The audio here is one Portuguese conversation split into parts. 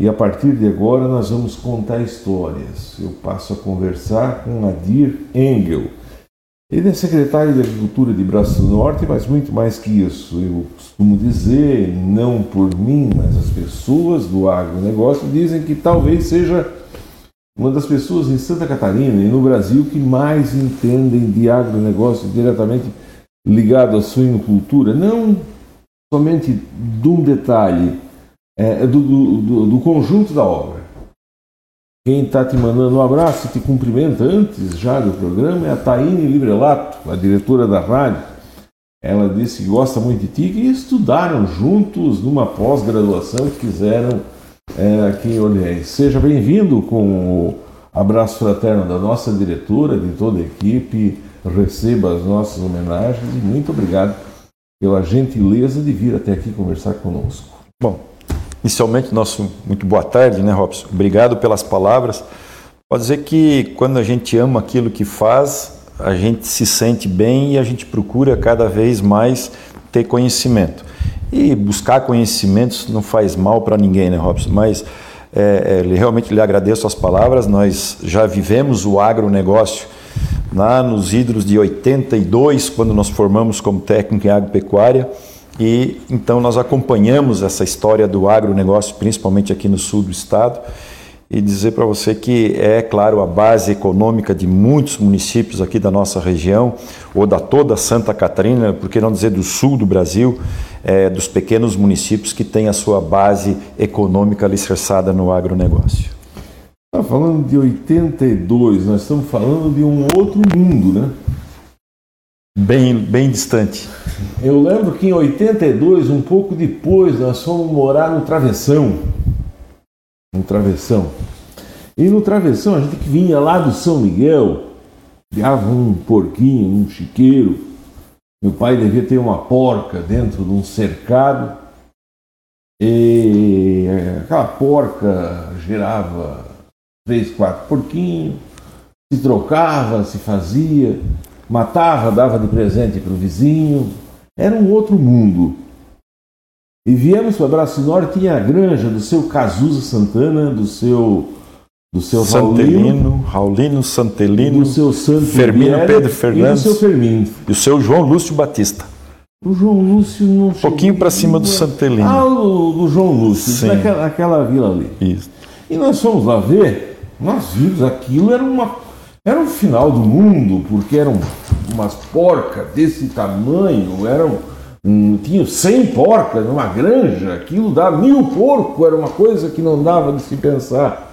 E a partir de agora nós vamos contar histórias. Eu passo a conversar com Adir Engel. Ele é secretário de Agricultura de Braço Norte, mas muito mais que isso. Eu costumo dizer, não por mim, mas as pessoas do agronegócio dizem que talvez seja uma das pessoas em Santa Catarina e no Brasil que mais entendem de agronegócio diretamente ligado à suinocultura. Não somente de um detalhe, é, do, do, do, conjunto da obra. Quem está te mandando um abraço e te cumprimenta antes já do programa é a Taine Librelato, a diretora da rádio. Ela disse que gosta muito de ti e estudaram juntos numa pós-graduação que fizeram é, aqui em Orleans. Seja bem-vindo com o abraço fraterno da nossa diretora, de toda a equipe. Receba as nossas homenagens e muito obrigado pela gentileza de vir até aqui conversar conosco. Bom, Inicialmente, nosso muito boa tarde, né, Robson? Obrigado pelas palavras. Pode dizer que quando a gente ama aquilo que faz, a gente se sente bem e a gente procura cada vez mais ter conhecimento. E buscar conhecimentos não faz mal para ninguém, né, Robson? Mas é, é, realmente lhe agradeço as palavras. Nós já vivemos o agronegócio lá nos ídolos de 82, quando nós formamos como técnico em agropecuária. E então nós acompanhamos essa história do agronegócio, principalmente aqui no sul do estado, e dizer para você que é, claro, a base econômica de muitos municípios aqui da nossa região, ou da toda Santa Catarina, por que não dizer do sul do Brasil, é, dos pequenos municípios que têm a sua base econômica alicerçada no agronegócio. Está falando de 82, nós estamos falando de um outro mundo, né? Bem, bem distante. Eu lembro que em 82, um pouco depois, nós fomos morar no Travessão. No Travessão. E no Travessão, a gente que vinha lá do São Miguel, criava um porquinho, um chiqueiro. Meu pai devia ter uma porca dentro de um cercado. E aquela porca gerava três, quatro porquinhos, se trocava, se fazia matava, dava de presente para o vizinho. Era um outro mundo. E viemos para Braço Norte, tinha a granja do seu Cazuza Santana, do seu do seu Santelino, Raulino Santelino, do seu Santo Firmino Pedro Fernandes e do seu Firmino. E o seu João Lúcio Batista. O João Lúcio não Um pouquinho para cima do Santelino. Ah, o do João Lúcio, Sim. Naquela, naquela vila ali. Isso. E nós fomos lá ver, nós vimos aquilo, era uma era o final do mundo, porque eram umas porcas desse tamanho, eram um, tinham 100 porcas numa granja, aquilo dá mil porcos, era uma coisa que não dava de se pensar.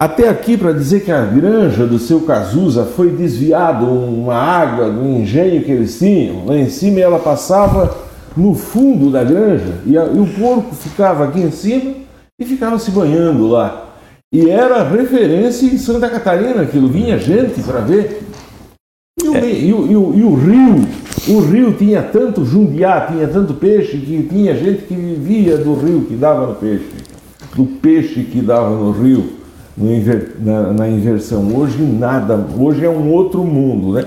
Até aqui para dizer que a granja do seu Cazuza foi desviada uma água do engenho que eles tinham, lá em cima ela passava no fundo da granja e, a, e o porco ficava aqui em cima e ficava se banhando lá. E era referência em Santa Catarina, aquilo vinha gente para ver. E o, é. e, o, e, o, e o, rio, o rio tinha tanto jundiá, tinha tanto peixe, que tinha gente que vivia do rio que dava no peixe, do peixe que dava no rio, no inver, na, na, inversão. Hoje nada, hoje é um outro mundo, né?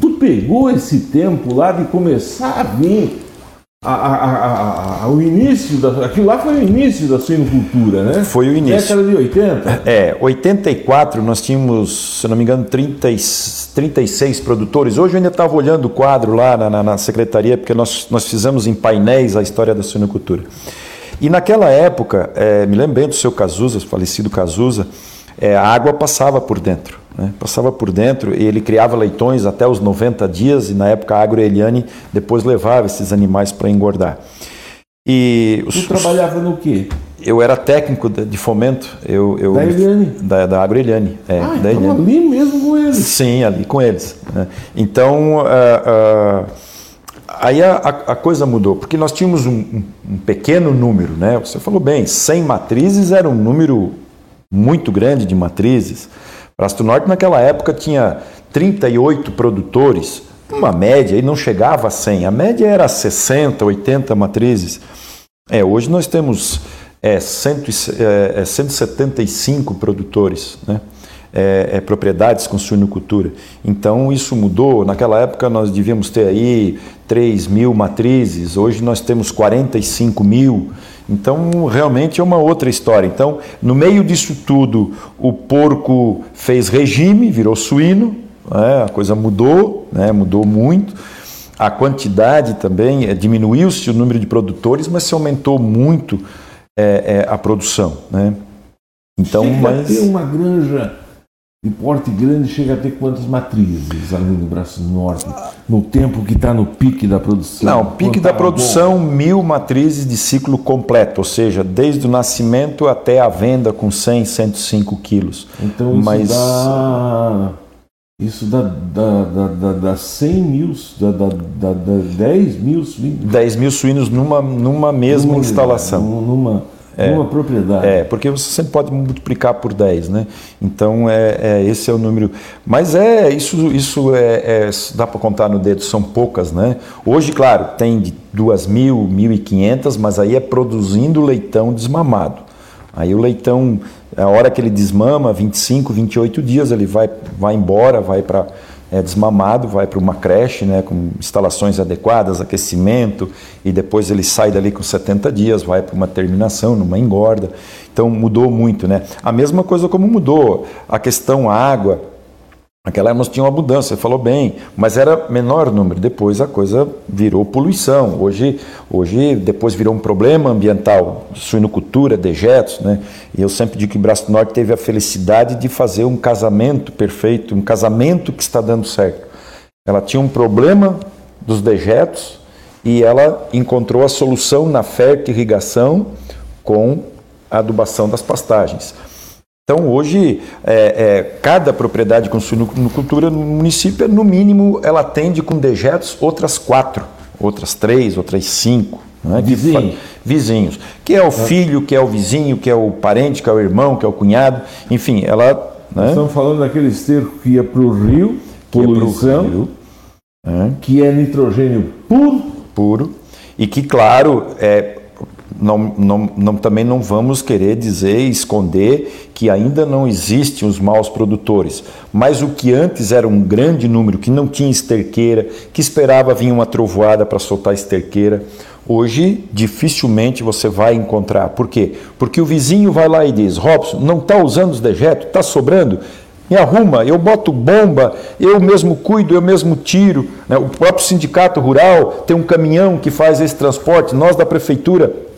Tu pegou esse tempo lá de começar a vir a, a, a, o início, da, aquilo lá foi o início da suinocultura, né? Foi o início. Década de 80? É, 84 nós tínhamos, se não me engano, 30, 36 produtores. Hoje eu ainda estava olhando o quadro lá na, na, na, secretaria, porque nós, nós fizemos em painéis a história da suinocultura. E naquela época, é, me lembro bem do seu Cazuza, falecido Cazuza, é, a água passava por dentro. Né? Passava por dentro e ele criava leitões até os 90 dias e na época a Agroeliane depois levava esses animais para engordar. E os, tu trabalhava no quê? Eu era técnico de fomento. Eu, eu, da Eliane? Da, da Agroeliane. É, ah, da então ali mesmo com eles? Sim, ali com eles. Né? Então, uh, uh, aí a, a, coisa mudou, porque nós tínhamos um, um, um pequeno número, né? Você falou bem, 100 matrizes era um número muito grande de matrizes. Prasto Norte, naquela época, tinha 38 produtores, uma média, e não chegava a 100. A média era 60, 80 matrizes. É, hoje nós temos é, cento, é, 175 é, produtores, né? É, é, propriedades com suinocultura. Então isso mudou. Naquela época nós devíamos ter aí 3 mil matrizes, hoje nós temos 45 mil. Então, realmente é uma outra história. Então, no meio disso tudo, o porco fez regime, virou suíno, né? a coisa mudou, né? mudou muito. A quantidade também, é, diminuiu-se o número de produtores, mas se aumentou muito é, é, a produção. Né? Então, Chega mas... ter uma granja de porte grande chega a ter quantas matrizes ali no Braço Norte, no tempo que está no pique da produção? Não, pique da produção, bom? mil matrizes de ciclo completo, ou seja, desde o nascimento até a venda com 100, 105 quilos. Então isso Mas... dá... Isso dá, dá, dá, dá, dá 100 mil, dá, dá, dá, dá 10 mil suínos. 10 mil suínos numa, numa mesma numa, instalação. Numa, é, uma propriedade. É, porque você sempre pode multiplicar por 10, né? Então, é, é esse é o número. Mas é, isso, isso é, é dá para contar no dedo, são poucas, né? Hoje, claro, tem de 2 mil, 1.500, mas aí é produzindo leitão desmamado. Aí o leitão, a hora que ele desmama, 25, 28 dias, ele vai, vai embora, vai para é desmamado, vai para uma creche, né, com instalações adequadas, aquecimento, e depois ele sai dali com 70 dias, vai para uma terminação, numa engorda. Então mudou muito, né? A mesma coisa como mudou a questão água, Naquela época tinha uma abundância, falou bem, mas era menor número. Depois a coisa virou poluição. Hoje, hoje depois virou um problema ambiental, suinocultura, dejetos, né? E eu sempre digo que Braço Norte teve a felicidade de fazer um casamento perfeito, um casamento que está dando certo. Ela tinha um problema dos dejetos e ela encontrou a solução na irrigação com a adubação das pastagens. Então, hoje, é, é, cada propriedade com suinocultura no município, no mínimo, ela atende com dejetos outras quatro, outras três, outras cinco. Né? Vizinho. vizinhos. Que é o filho, que é o vizinho, que é o parente, que é o irmão, que é o cunhado. Enfim, ela. Né? Estamos falando daquele esterco que ia para o rio, poluição, rio, né? que é nitrogênio puro. Puro. E que, claro, é, não, não, não, também não vamos querer dizer, esconder que ainda não existem os maus produtores, mas o que antes era um grande número, que não tinha esterqueira, que esperava vir uma trovoada para soltar esterqueira, hoje dificilmente você vai encontrar. Por quê? Porque o vizinho vai lá e diz: Robson, não está usando os dejetos, está sobrando? Me arruma, eu boto bomba, eu mesmo cuido, eu mesmo tiro. Né? O próprio sindicato rural tem um caminhão que faz esse transporte, nós da prefeitura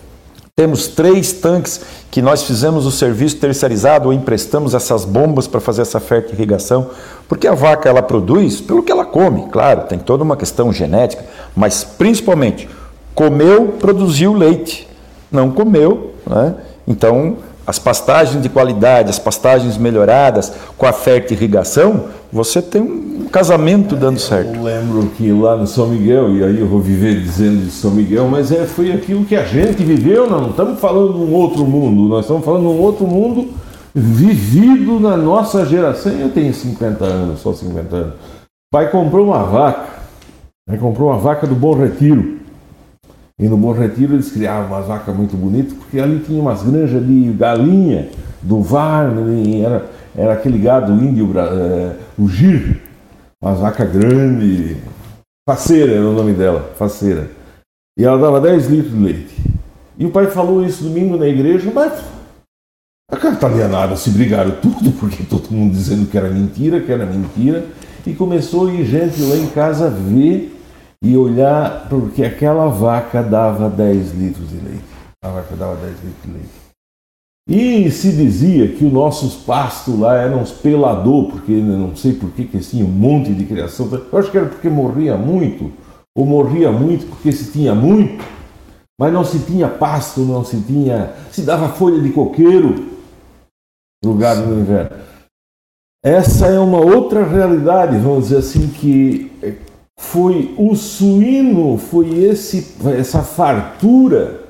temos três tanques que nós fizemos o serviço terceirizado ou emprestamos essas bombas para fazer essa irrigação, porque a vaca ela produz pelo que ela come, claro, tem toda uma questão genética, mas principalmente comeu, produziu leite, não comeu, né? então as pastagens de qualidade, as pastagens melhoradas com a irrigação, você tem um casamento dando certo. Eu lembro que lá no São Miguel, e aí eu vou viver dizendo de São Miguel, mas é, foi aquilo que a gente viveu, não estamos falando de um outro mundo, nós estamos falando de um outro mundo vivido na nossa geração. Eu tenho 50 anos, só 50 anos. Pai comprou uma vaca, pai comprou uma vaca do Bom Retiro. E no Bom Retiro eles criavam umas vacas muito bonitas, porque ali tinha umas granjas de galinha do VAR, né, era, era aquele gado índio, é, o gir, uma vaca grande, faceira era o nome dela, faceira. E ela dava 10 litros de leite. E o pai falou isso domingo na igreja, mas a catalianada se brigaram tudo, porque todo mundo dizendo que era mentira, que era mentira. E começou a ir gente lá em casa ver e olhar, porque aquela vaca dava 10 litros de leite. A vaca dava 10 litros de leite. E se dizia que os nossos pastos lá eram uns pelador, porque não sei por que, que tinha um monte de criação. Eu acho que era porque morria muito, ou morria muito porque se tinha muito, mas não se tinha pasto, não se tinha. se dava folha de coqueiro no gado no inverno. Essa é uma outra realidade, vamos dizer assim, que foi o suíno, foi esse, essa fartura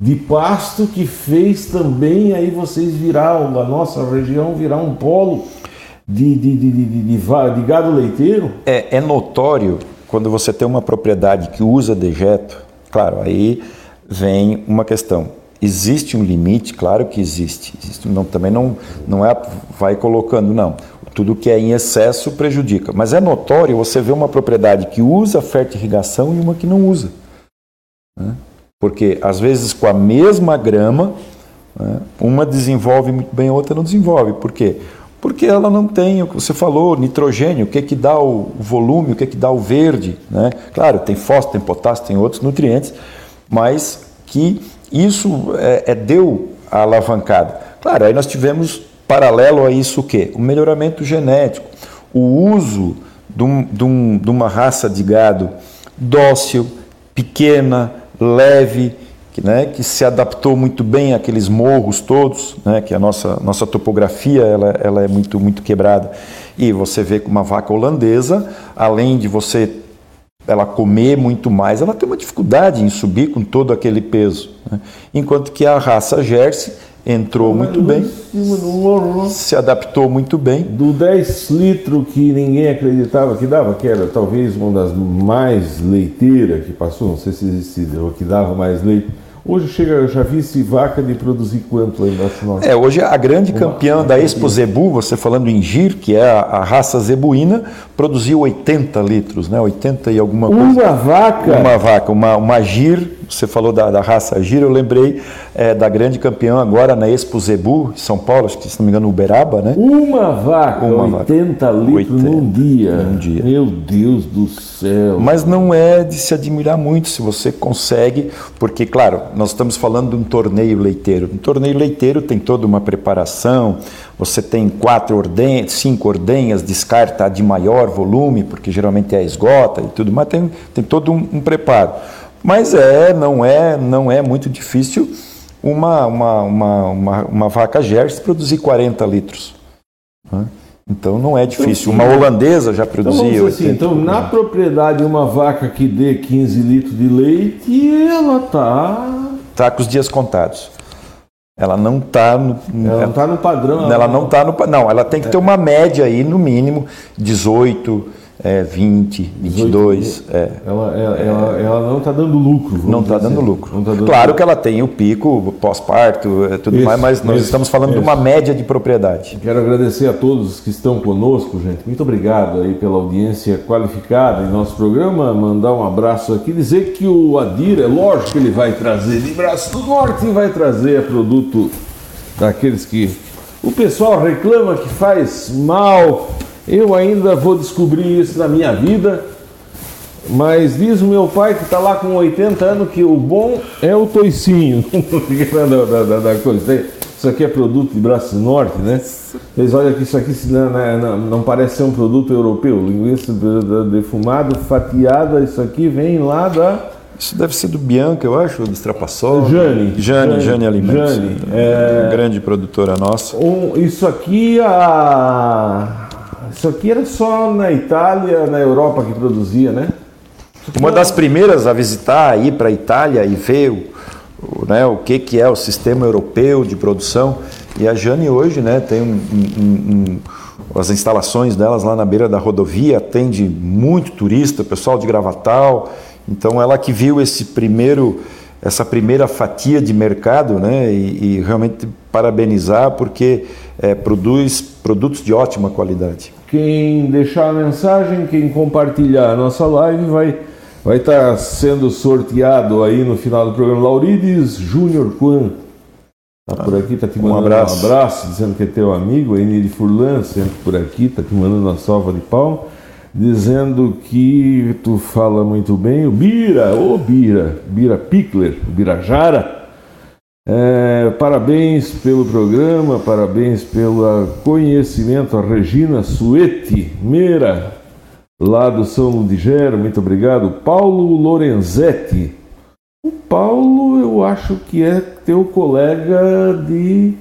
de pasto que fez também aí vocês virar, a nossa região virar um polo de, de, de, de, de, gado leiteiro? É, é notório quando você tem uma propriedade que usa dejeto, claro, aí vem uma questão. Existe um limite? Claro que existe. existe não, também não, não é vai colocando, não. Tudo que é em excesso prejudica. Mas é notório você ver uma propriedade que usa irrigação e uma que não usa. Né? Porque às vezes com a mesma grama, né, uma desenvolve muito bem, a outra não desenvolve. Por quê? Porque ela não tem, o que você falou, nitrogênio, o que, que dá o volume, o que, que dá o verde. Né? Claro, tem fósforo, tem potássio, tem outros nutrientes, mas que isso é, é deu a alavancada. Claro, aí nós tivemos paralelo a isso o quê? O melhoramento genético, o uso de, um, de, um, de uma raça de gado dócil, pequena, leve, que, né, que se adaptou muito bem àqueles morros todos, né, que a nossa, nossa topografia ela, ela é muito, muito quebrada. E você vê que uma vaca holandesa, além de você ela comer muito mais, ela tem uma dificuldade em subir com todo aquele peso. Né? Enquanto que a raça Jersey entrou muito bem, se adaptou muito bem. Do 10 litros que ninguém acreditava que dava, que era talvez uma das mais leiteiras que passou, não sei se existe, que dava mais leite Hoje chega, eu já vi esse vaca de produzir quanto aí na Sinop? É, hoje a grande uma, campeã uma da Expo Zebu, você falando em Gir, que é a, a, raça zebuína, produziu 80 litros, né? 80 e alguma coisa. Uma vaca? Uma vaca, uma, uma Gir, você falou da, da raça Gir, eu lembrei é, da grande campeã agora na Expo Zebu, em São Paulo, acho que se não me engano, Uberaba, né? Uma vaca, uma 80 vaca. litros 80, num dia. Num dia. Meu Deus do céu. Mas não é de se admirar muito se você consegue, porque, claro, nós estamos falando de um torneio leiteiro. Um torneio leiteiro tem toda uma preparação, você tem quatro ordenhas, cinco ordenhas, descarta a de maior volume, porque geralmente é esgota e tudo, mas tem, tem todo um, um preparo. Mas é, não é, não é muito difícil uma, uma, uma, uma, uma vaca Jersey produzir 40 litros. Né? Então não é difícil. Uma holandesa já então, produzia. Então, assim, então na propriedade, uma vaca que dê 15 litros de leite, ela está está com os dias contados. Ela não está no. Ela não está no padrão. Ela não está no. Não, ela tem que ter uma média aí, no mínimo, 18 é, 20, 22. É, ela, ela, é, ela, ela, não está dando lucro. Não está dando lucro. Tá dando claro lucro. que ela tem o pico pós-parto, é, tudo isso, mais, mas nós isso, estamos falando isso. de uma média de propriedade. Quero agradecer a todos que estão conosco, gente. Muito obrigado aí pela audiência qualificada em nosso programa. Mandar um abraço aqui, dizer que o Adir, é lógico que ele vai trazer de Braço do Norte e vai trazer produto daqueles que o pessoal reclama que faz mal eu ainda vou descobrir isso na minha vida, mas diz o meu pai que está lá com 80 anos que o bom é o toicinho da, da, da, coisa. Isso aqui é produto de Braço Norte, né? Eles olham que isso aqui não, não, não, parece ser um produto europeu. Linguiça defumada, fatiada, isso aqui vem lá da. Isso deve ser do Bianca, eu acho, do Estrapassol. Jane. Jane, Jane, Jane Alimentos. Jane. É... Grande produtora nossa. Um, isso aqui, a isso aqui era só na Itália, na Europa que produzia, né? Uma das primeiras a visitar, ir para a Itália e ver o, o, né, o que, que é o sistema europeu de produção. E a Jane hoje né, tem um, um, um, as instalações delas lá na beira da rodovia, atende muito turista, pessoal de Gravatal. Então ela que viu esse primeiro, essa primeira fatia de mercado né, e, e realmente parabenizar porque é, produz produtos de ótima qualidade. Quem deixar a mensagem, quem compartilhar a nossa live vai vai estar tá sendo sorteado aí no final do programa. Laurides Júnior Quan Está por aqui, está te mandando um abraço. um abraço, dizendo que é teu amigo, a Enide Furlan, sempre por aqui, está te mandando uma salva de pau, dizendo que tu fala muito bem, o Bira, ô Bira, Bira Pickler, Birajara, é, parabéns pelo programa, parabéns pelo conhecimento. A Regina Suete Meira, lá do São Ludigero, muito obrigado. Paulo Lorenzetti. O Paulo, eu acho que é teu colega de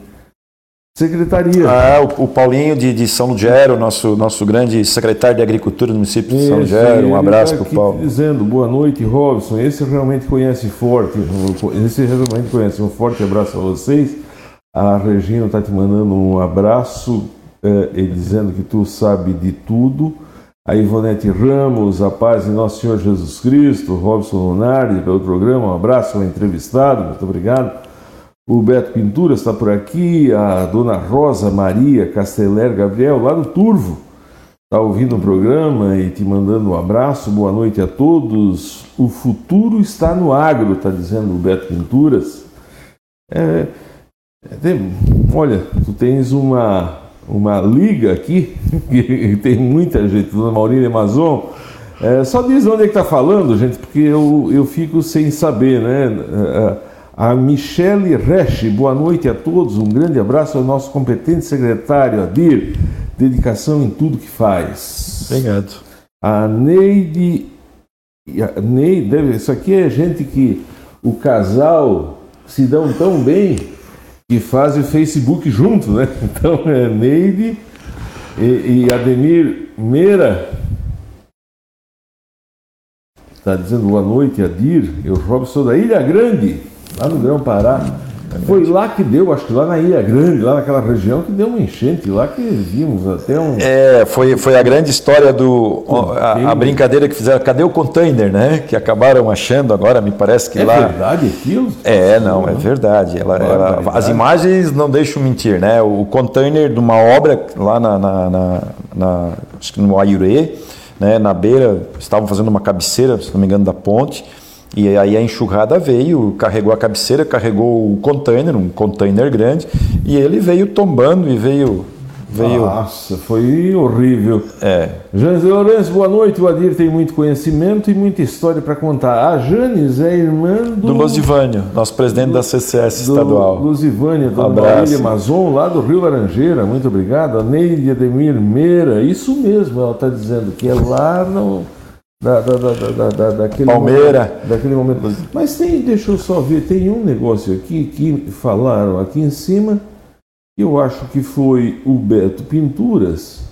Secretaria. Ah, o, o Paulinho de, de São Lugero, nosso, nosso grande secretário de Agricultura do município de São Lugero. Um abraço tá para o Paulo. Dizendo boa noite, Robson. Esse realmente conhece forte. Esse realmente conhece. Um forte abraço a vocês. A Regina está te mandando um abraço é, e dizendo que tu sabe de tudo. A Ivonete Ramos, a paz de Nosso Senhor Jesus Cristo. Robson Lunardi pelo programa. Um abraço ao entrevistado. Muito obrigado. O Beto Pintura está por aqui, a dona Rosa Maria Casteller Gabriel, lá do Turvo, está ouvindo o programa e te mandando um abraço, boa noite a todos. O futuro está no agro, está dizendo o Beto Pinturas. É, é, tem, olha, tu tens uma, uma liga aqui, que tem muita gente, Dona Maurília Amazon. É, só diz onde é que está falando, gente, porque eu, eu fico sem saber, né? A Michele Resch, boa noite a todos, um grande abraço ao nosso competente secretário Adir, dedicação em tudo que faz. Obrigado. A Neide, a Neide, isso aqui é gente que o casal se dão tão bem que fazem o Facebook junto, né? Então é Neide e, e Ademir Meira. Está dizendo boa noite, Adir. Eu, Robson da Ilha Grande lá no Grão Pará. Foi lá que deu, acho que lá na Ilha Grande, lá naquela região, que deu uma enchente lá que vimos até um. É, foi, foi a grande história do. A, a brincadeira que fizeram. Cadê o container, né? Que acabaram achando agora, me parece que é lá. É verdade aquilo? É, não, é verdade. Ela, ela, as imagens não deixam mentir, né? O container de uma obra lá na, na, na, na acho que no Ayuré, né? Na beira, estavam fazendo uma cabeceira, se não me engano, da ponte e aí a enxurrada veio, carregou a cabeceira, carregou o container, um container grande, e ele veio tombando e veio. veio... Nossa, foi horrível. É. Janes Lourenço, boa noite. O Adir tem muito conhecimento e muita história para contar. A Janes é irmã do. Do Losivânio, nosso presidente do, da CCS estadual. Losivânio, do Marília Amazon, lá do Rio Laranjeira. Muito obrigado. A Neide Ademir Meira, isso mesmo, ela está dizendo, que é lá no da, da, da, da, daquele Palmeira. Momento, daquele momento. Mas tem, deixa eu só ver, tem um negócio aqui que falaram aqui em cima, eu acho que foi o Beto Pinturas,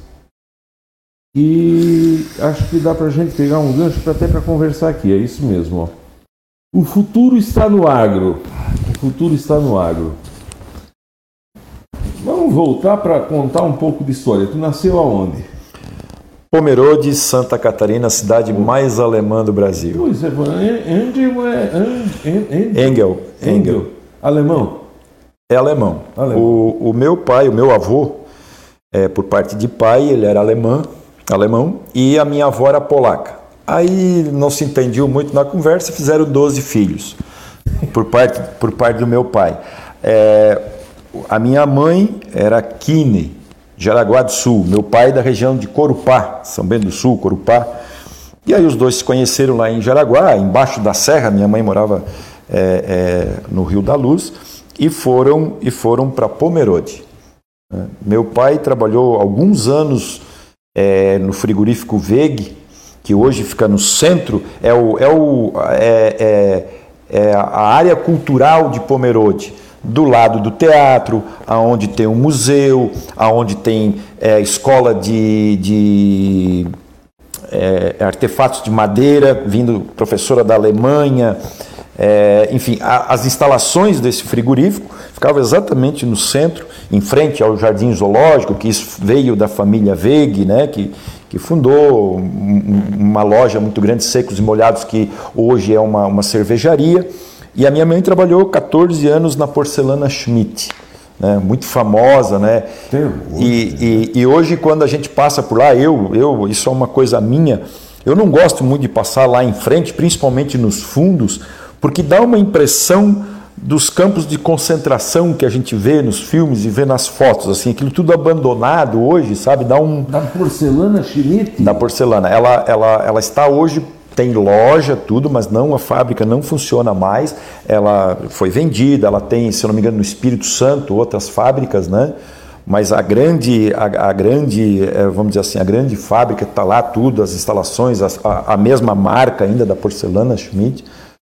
e acho que dá para a gente pegar um gancho pra, até para conversar aqui, é isso mesmo. Ó. O futuro está no agro. O futuro está no agro. Vamos voltar para contar um pouco de história. Tu nasceu aonde? Pomerode, Santa Catarina, a cidade mais alemã do Brasil. Pois é, Engel é. Engel. Engel. Alemão? É alemão. alemão. O, o, meu pai, o meu avô, é, por parte de pai, ele era alemão, alemão, e a minha avó era polaca. Aí não se entendiam muito na conversa, fizeram 12 filhos, por parte, por parte do meu pai. É, a minha mãe era Kine, Jaraguá do Sul, meu pai da região de Corupá, São Bento do Sul, Corupá. E aí os dois se conheceram lá em Jaraguá, embaixo da serra, minha mãe morava é, é, no Rio da Luz, e foram, e foram para Pomerode. Né? Meu pai trabalhou alguns anos é, no frigorífico Veg, que hoje fica no centro, é, o, é, o, é, é, é a área cultural de Pomerode do lado do teatro, aonde tem um museu, aonde tem é, escola de, de é, artefatos de madeira, vindo professora da Alemanha, é, enfim, a, as instalações desse frigorífico ficavam exatamente no centro, em frente ao Jardim Zoológico, que isso veio da família Veg, né, que, que fundou uma loja muito grande, secos e molhados, que hoje é uma, uma cervejaria. E a minha mãe trabalhou 14 anos na porcelana Schmidt, né? muito famosa, né? E, e, e, hoje quando a gente passa por lá, eu, eu, isso é uma coisa minha, eu não gosto muito de passar lá em frente, principalmente nos fundos, porque dá uma impressão dos campos de concentração que a gente vê nos filmes e vê nas fotos, assim, aquilo tudo abandonado hoje, sabe? Dá um da porcelana Schmidt. Da porcelana, ela, ela, ela está hoje tem loja, tudo, mas não a fábrica não funciona mais. Ela foi vendida, ela tem, se não me engano, no Espírito Santo outras fábricas, né? Mas a grande, a, a grande, eh, vamos dizer assim, a grande fábrica está lá tudo, as instalações, a, a, mesma marca ainda da porcelana Schmidt,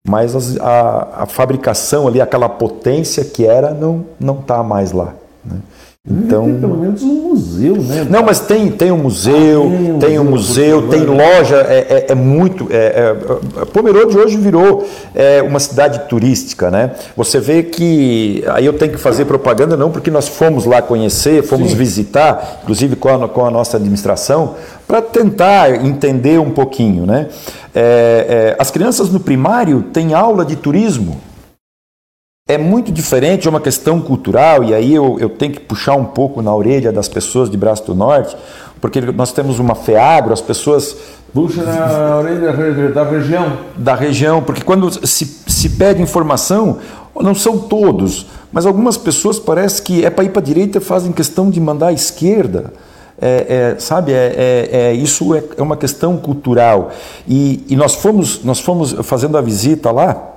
mas as, a, a fabricação ali, aquela potência que era, não não está mais lá. Né? Então, tem pelo menos um museu, né? Não, mas tem, tem um museu, ah, tem, um museu, tem loja, é, é, é muito. É, é, Pomerode hoje virou é, uma cidade turística, né? Você vê que. Aí eu tenho que fazer propaganda, não, porque nós fomos lá conhecer, fomos Sim. visitar, inclusive com a, com a nossa administração, para tentar entender um pouquinho, né? É, é, as crianças no primário têm aula de turismo é muito diferente, é uma questão cultural, e aí eu, eu tenho que puxar um pouco na orelha das pessoas de Braço do Norte, porque nós temos uma FEAGRO, as pessoas Puxa na orelha da região. Da região, porque quando se, se pede informação, não são todos, mas algumas pessoas parece que é para ir para a direita fazem questão de mandar à esquerda. É, é, sabe, é, é, é isso é, é, uma questão cultural. E, e, nós, fomos, nós fomos fazendo a visita lá,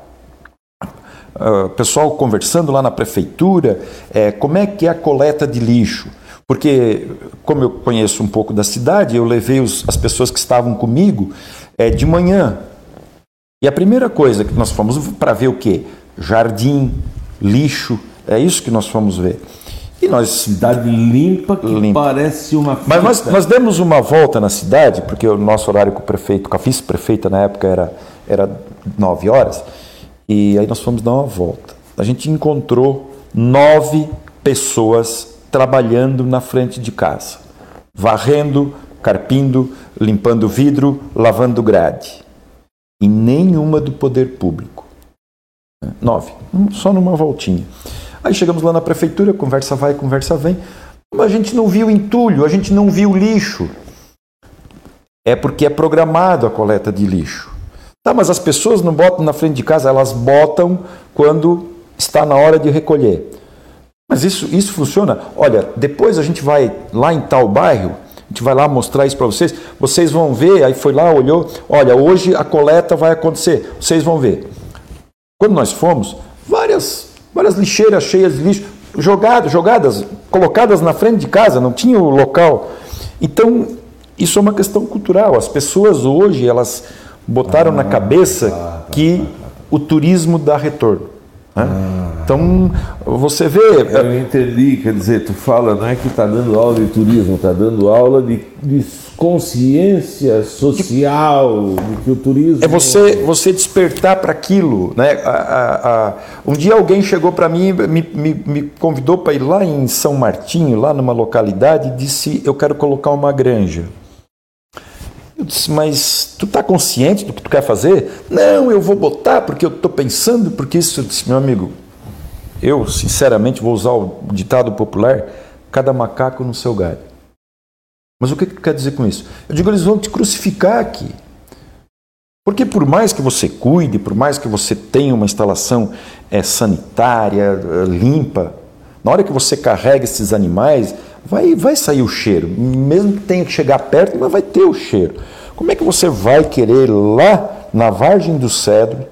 uh, pessoal conversando lá na prefeitura, é, como é que é a coleta de lixo. Porque, como eu conheço um pouco da cidade, eu levei os, as pessoas que estavam comigo é, de manhã. E a primeira coisa que nós fomos para ver o quê? Jardim, lixo, é isso que nós fomos ver. E nós cidade limpa que limpa. parece uma fita. Mas nós, nós, demos uma volta na cidade, porque o nosso horário com o prefeito, com a vice-prefeita na época era era nove horas, e aí nós fomos dar uma volta. A gente encontrou nove pessoas trabalhando na frente de casa, varrendo, carpindo, limpando vidro, lavando grade. E nenhuma do poder público. Nove, só numa voltinha. Aí chegamos lá na prefeitura, conversa vai, conversa vem. Mas a gente não viu entulho, a gente não viu lixo. É porque é programado a coleta de lixo. Tá, mas as pessoas não botam na frente de casa, elas botam quando está na hora de recolher. Mas isso, isso funciona? Olha, depois a gente vai lá em tal bairro, a gente vai lá mostrar isso para vocês, vocês vão ver, aí foi lá, olhou, olha, hoje a coleta vai acontecer, vocês vão ver. Quando nós fomos, várias, várias lixeiras cheias de lixo, jogadas, jogadas, colocadas na frente de casa, não tinha o local. Então, isso é uma questão cultural. As pessoas hoje, elas botaram ah, na cabeça tá, tá, que tá, tá. o turismo dá retorno. Né? Ah. Então, você vê. Eu entendi, quer dizer, tu fala, não é que está dando aula de turismo, está dando aula de, de consciência social, de que o turismo. É você, você despertar para aquilo. Né? A, a, a, um dia alguém chegou para mim, me, me, me convidou para ir lá em São Martinho, lá numa localidade, e disse: Eu quero colocar uma granja. Eu disse, mas tu está consciente do que tu quer fazer? Não, eu vou botar porque eu estou pensando, porque isso. Eu disse, meu amigo, eu sinceramente vou usar o ditado popular: cada macaco no seu galho. Mas o que, que quer dizer com isso? Eu digo, eles vão te crucificar aqui. Porque por mais que você cuide, por mais que você tenha uma instalação é, sanitária, é, limpa, na hora que você carrega esses animais, vai, vai sair o cheiro. Mesmo que tenha que chegar perto, mas vai ter o cheiro. Como é que você vai querer lá na Vargem do Cedro,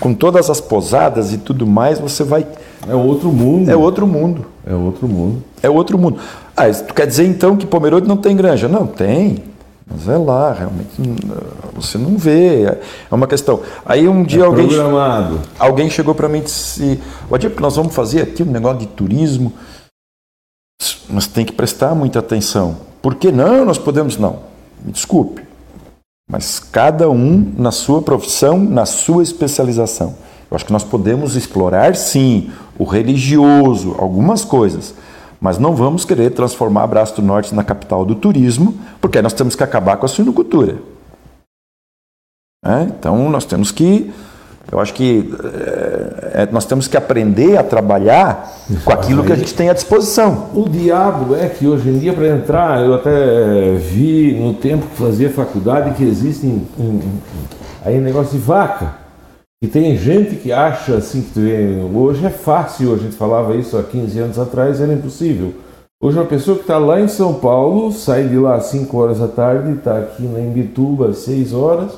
com todas as posadas e tudo mais, você vai. É outro mundo. É outro mundo. É outro mundo. É outro mundo. Ah, tu quer dizer então que Pomerode não tem granja? Não, tem. Mas é lá, realmente você não vê. É uma questão. Aí um dia é alguém. Programado. Alguém chegou para mim e disse: Wadir, que nós vamos fazer aqui um negócio de turismo, mas tem que prestar muita atenção. Por que não? Nós podemos. Não. Me desculpe. Mas cada um na sua profissão, na sua especialização. Eu acho que nós podemos explorar, sim, o religioso, algumas coisas, mas não vamos querer transformar a Braço do Norte na capital do turismo, porque aí nós temos que acabar com a suinocultura. É? Então nós temos que eu acho que é, nós temos que aprender a trabalhar com aquilo que a gente tem à disposição. O diabo é que hoje em dia, para entrar, eu até vi no tempo que fazia faculdade que existem aí negócio de vaca. E tem gente que acha assim que hoje é fácil, a gente falava isso há 15 anos atrás, era impossível. Hoje uma pessoa que está lá em São Paulo, sai de lá às 5 horas da tarde, está aqui na Imbituba às 6 horas,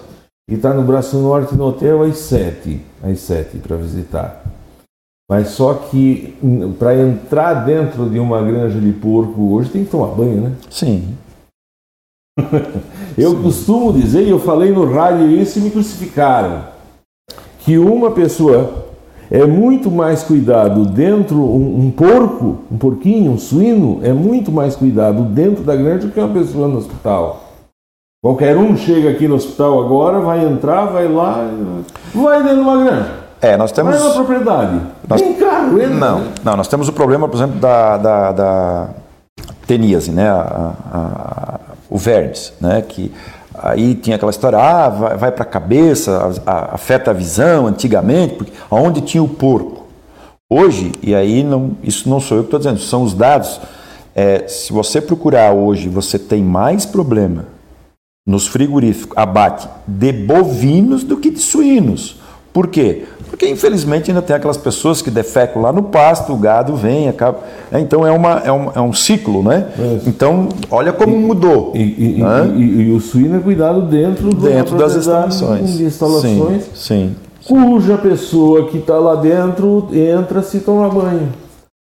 e está no Braço Norte no hotel às sete, às sete para visitar. Mas só que para entrar dentro de uma granja de porco hoje tem que tomar banho, né? Sim. eu Sim. costumo dizer, e eu falei no rádio isso e me crucificaram, que uma pessoa é muito mais cuidado dentro, um, um porco, um porquinho, um suíno, é muito mais cuidado dentro da granja do que uma pessoa no hospital. Qualquer um chega aqui no hospital agora, vai entrar, vai lá, vai dentro de uma granja. É, nós temos. Vai na propriedade. Nós... Tem carro, entra. Não, não, nós temos o problema, por exemplo, da, da, da teníase, né? A, a, o vermes, né? Que aí tinha aquela história, ah, vai, vai para a cabeça, afeta a visão antigamente, porque aonde tinha o porco. Hoje, e aí não, isso não sou eu que estou dizendo, são os dados É, se você procurar hoje, você tem mais problema nos frigoríficos abate de bovinos do que de suínos. Por quê? Porque infelizmente ainda tem aquelas pessoas que defecam lá no pasto, o gado vem, acaba. É, então é, uma, é, um, é um ciclo, né? É. Então, olha como e, mudou. E, e, né? e, o suíno é cuidado dentro, dentro das instalações. Instalações sim, sim. Cuja pessoa que está lá dentro entra se toma banho.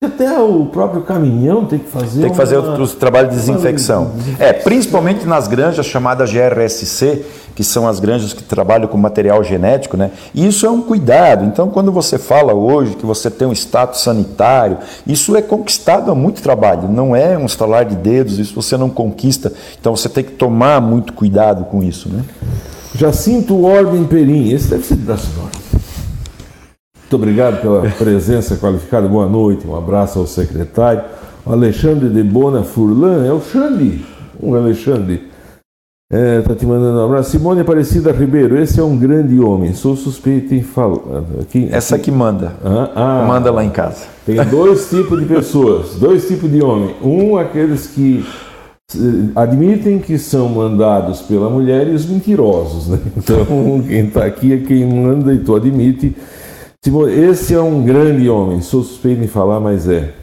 Até o próprio caminhão tem que fazer. Tem que fazer uma... os trabalhos de desinfecção. É, principalmente nas granjas chamadas GRSC, que são as granjas que trabalham com material genético, né? E isso é um cuidado. Então, quando você fala hoje que você tem um status sanitário, isso é conquistado a muito trabalho. Não é um estalar de dedos, isso você não conquista. Então, você tem que tomar muito cuidado com isso, né? Jacinto Orben Perim, esse deve ser de Braço Norte. Muito obrigado pela presença qualificada. Boa noite. Um abraço ao secretário. O Alexandre de Bona Furlan, é o Xande. O Alexandre. Está é, tá te mandando um abraço. Simone Aparecida Ribeiro, esse é um grande homem. Sou suspeito em falar. Aqui, Essa que manda. Ah, ah, manda lá em casa. Tem dois tipos de pessoas, dois tipos de homem. Um, aqueles que eh, admitem que são mandados pela mulher e os mentirosos. Né? Então, quem está aqui é quem manda e tu admite esse é um grande homem, sou suspeito em falar, mas é.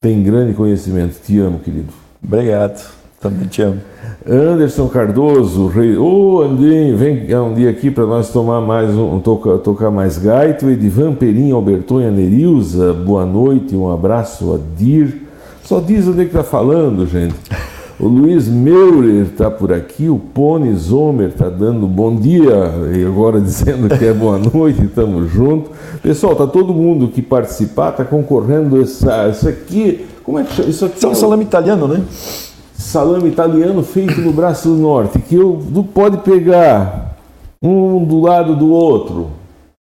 Tem grande conhecimento. Te amo, querido. Obrigado, também te amo. Anderson Cardoso, rei. Ô, oh, Andinho, vem um dia aqui para nós tomar mais um, tocar, tocar mais gaito. Edivan Perim, Albertonha Nerilza, boa noite, um abraço a Dir. Só diz onde é que tá falando, gente. O Luiz Meurer está por aqui, o Pony Zomer está dando bom dia e agora dizendo que é boa noite, estamos juntos. Pessoal, tá todo mundo que participar, está concorrendo essa, isso aqui, como é que chama? Isso aqui é um salame italiano, né? Salame italiano feito no braço do norte, que eu pode pegar um do lado do outro.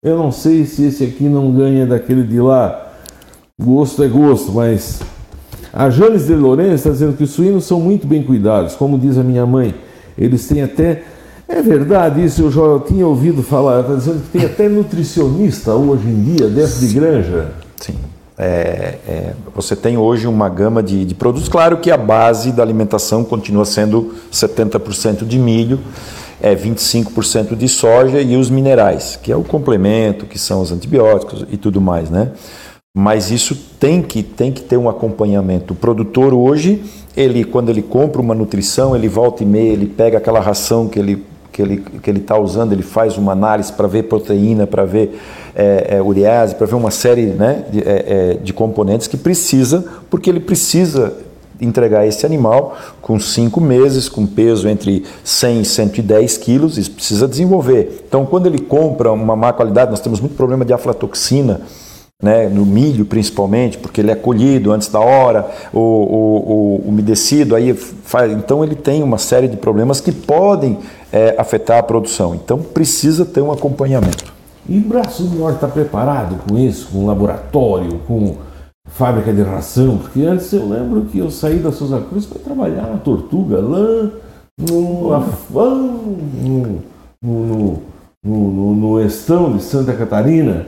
Eu não sei se esse aqui não ganha daquele de lá. Gosto é gosto, mas a Janes de Lourenço está dizendo que os suínos são muito bem cuidados, como diz a minha mãe. Eles têm até. É verdade isso, eu já tinha ouvido falar. Está dizendo que tem até nutricionista hoje em dia dentro de granja. Sim. É, é, você tem hoje uma gama de, de, produtos. Claro que a base da alimentação continua sendo 70% de milho, é 25% de soja e os minerais, que é o complemento, que são os antibióticos e tudo mais, né? Mas isso tem que, tem que ter um acompanhamento. O produtor hoje, ele quando ele compra uma nutrição, ele volta e meia, ele pega aquela ração que ele que ele que ele está usando, ele faz uma análise para ver proteína, para ver é, é, urease, para ver uma série né, de, é, é, de componentes que precisa, porque ele precisa entregar esse animal com cinco meses, com peso entre 100 e 110 quilos, e precisa desenvolver. Então, quando ele compra uma má qualidade, nós temos muito problema de aflatoxina, né, no milho principalmente, porque ele é colhido antes da hora, o, umedecido, aí faz, então ele tem uma série de problemas que podem é, afetar a produção. Então precisa ter um acompanhamento. E o Braço do Norte está preparado com isso, com laboratório, com fábrica de ração? Porque antes eu lembro que eu saí da Souza Cruz para trabalhar na Tortuga, lá no, no, no, no, no Estão de Santa Catarina.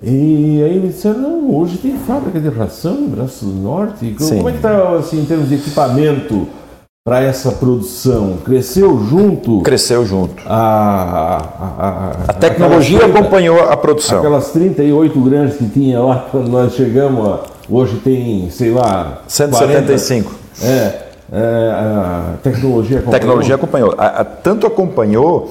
E aí eles disseram, não, hoje tem fábrica de ração em Braço do Norte. Sim. Como é que está assim, em termos de equipamento para essa produção? Cresceu junto? Cresceu junto. A, a, a, a tecnologia 30, acompanhou a produção. Aquelas 38 grandes que tinha lá quando nós chegamos, hoje tem, sei lá... 175. 40, é, é, a tecnologia acompanhou. Tecnologia acompanhou. tanto acompanhou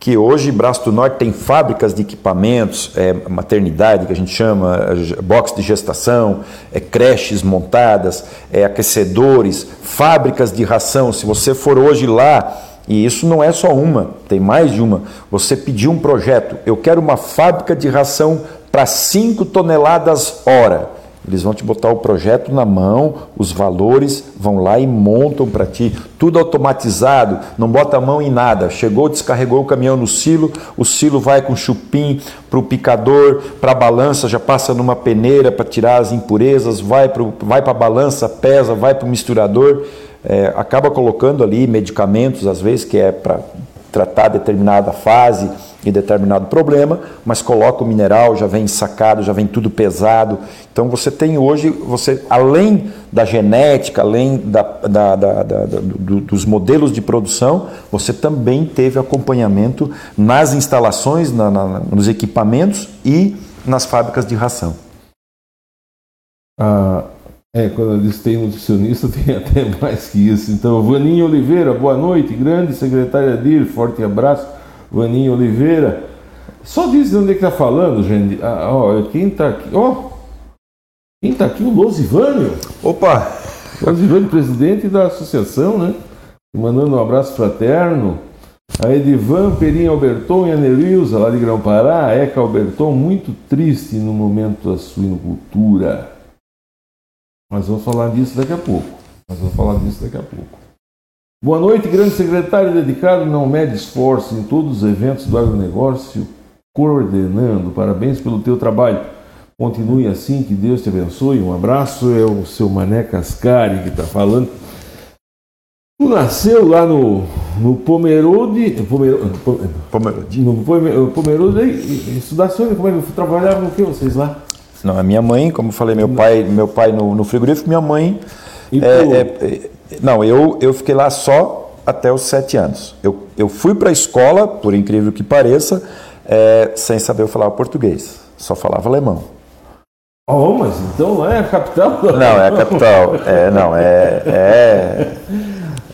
que hoje Braço do Norte tem fábricas de equipamentos, é, maternidade que a gente chama, box de gestação, é, creches montadas, é, aquecedores, fábricas de ração. Se você for hoje lá, e isso não é só uma, tem mais de uma, você pediu um projeto, eu quero uma fábrica de ração para 5 toneladas hora. Eles vão te botar o projeto na mão, os valores, vão lá e montam para ti. Tudo automatizado, não bota a mão em nada. Chegou, descarregou o caminhão no silo, o silo vai com chupim para o picador, para a balança, já passa numa peneira para tirar as impurezas, vai para vai a balança, pesa, vai para o misturador, é, acaba colocando ali medicamentos, às vezes, que é para tratar determinada fase e determinado problema, mas coloca o mineral, já vem sacado, já vem tudo pesado. Então você tem hoje, você além da genética, além da, da, da, do, dos modelos de produção, você também teve acompanhamento nas instalações, na, na, nos equipamentos e nas fábricas de ração. Ah, é, quando eu disse tem nutricionista, tem até mais que isso. Então, Vaninho Oliveira, boa noite, grande secretária DIR, forte abraço. Vaninho Oliveira. Só diz de onde é que tá falando, gente. Ah, ó, quem tá aqui, ó. Quem tá aqui? O Losivânio. Opa! Losivânio, presidente da associação, né? Mandando um abraço fraterno. A Edivan Perim Alberton e a Nerilza, lá de Grão-Pará. A Eca Alberton, muito triste no momento da suinocultura. Mas vamos falar disso daqui a pouco. Mas vamos falar disso daqui a pouco. Boa noite, grande secretário dedicado, não mede esforço em todos os eventos do agronegócio, coordenando. Parabéns pelo teu trabalho. Continue assim, que Deus te abençoe. Um abraço, é o seu Mané Cascari que está falando. Tu nasceu lá no, no Pomerode. Pomerode. Pomerode. No Pomerode. Estudasse? Como é que trabalhava no que vocês lá? Não, a minha mãe, como eu falei, meu pai, meu pai no, no frigorífico, minha mãe. É, é, não, eu, eu fiquei lá só até os sete anos. Eu, eu fui para a escola, por incrível que pareça, é, sem saber falar português, só falava alemão. Oh, mas então é a capital? Não, é a capital. É, não, é. é,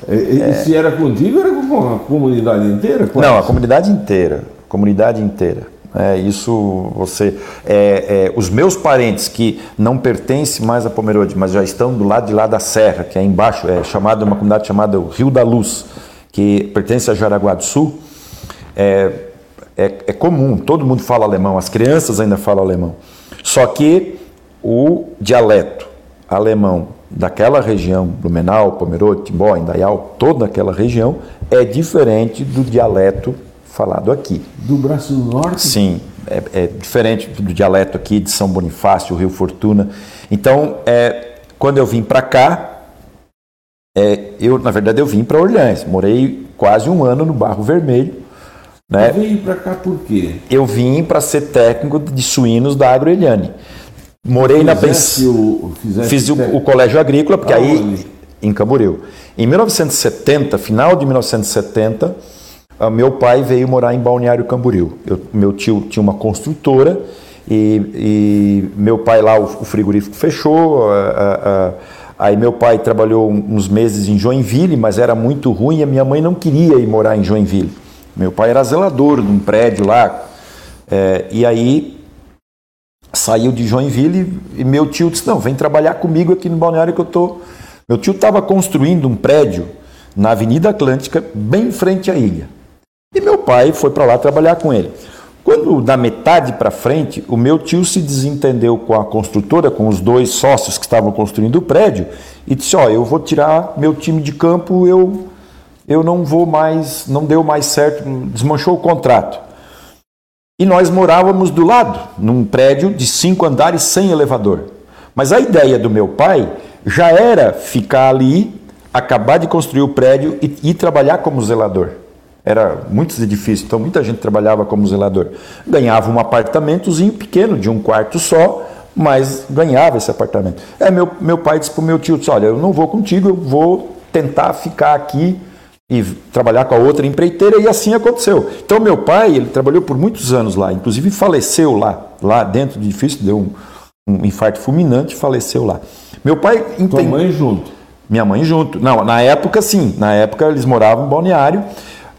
e, é. se era contigo, era com a comunidade inteira? Quase? Não, a comunidade inteira. Comunidade inteira. É, isso você. É, é, os meus parentes que não pertencem mais a Pomerode, mas já estão do lado de lá da Serra, que é embaixo, é chamada uma comunidade chamada Rio da Luz, que pertence a Jaraguá do Sul, é, é, é comum, todo mundo fala alemão, as crianças ainda falam alemão. Só que o dialeto alemão daquela região, Blumenau, Pomerode, Timbó, Indaial, toda aquela região, é diferente do dialeto falado aqui. Do Braço do Norte? Sim, é, é diferente do dialeto aqui de São Bonifácio, Rio Fortuna. Então, é, quando eu vim para cá, é, eu na verdade eu vim para Orleans, morei quase um ano no Barro Vermelho. Né? Você veio para cá por quê? Eu vim para ser técnico de suínos da Agroeliane. Morei na pensão. Fiz o, o, colégio agrícola, porque aí ali. em Camboriú. Em 1970, final de 1970, ah, meu pai veio morar em Balneário Camboriú. Eu, meu tio tinha uma construtora e, e meu pai lá, o, o frigorífico fechou. A, a, a, aí meu pai trabalhou uns meses em Joinville, mas era muito ruim e a minha mãe não queria ir morar em Joinville. Meu pai era zelador de um prédio lá. É, e aí saiu de Joinville e meu tio disse: Não, vem trabalhar comigo aqui no balneário que eu tô. Meu tio estava construindo um prédio na Avenida Atlântica, bem em frente à ilha. E meu pai foi para lá trabalhar com ele. Quando, da metade para frente, o meu tio se desentendeu com a construtora, com os dois sócios que estavam construindo o prédio, e disse: Ó, eu vou tirar meu time de campo, eu, eu não vou mais, não deu mais certo, desmanchou o contrato. E nós morávamos do lado, num prédio de cinco andares sem elevador. Mas a ideia do meu pai já era ficar ali, acabar de construir o prédio e ir trabalhar como zelador. Era muitos edifícios, então muita gente trabalhava como zelador. Ganhava um apartamentozinho pequeno, de um quarto só, mas ganhava esse apartamento. É, meu, meu pai disse para o meu tio, disse, olha, eu não vou contigo, eu vou tentar ficar aqui e trabalhar com a outra empreiteira, e assim aconteceu. Então meu pai, ele trabalhou por muitos anos lá, inclusive faleceu lá, lá dentro do edifício, deu um, um infarto fulminante, faleceu lá. Meu pai... Tua mãe junto? Minha mãe junto. Não, na época sim, na época eles moravam em Balneário,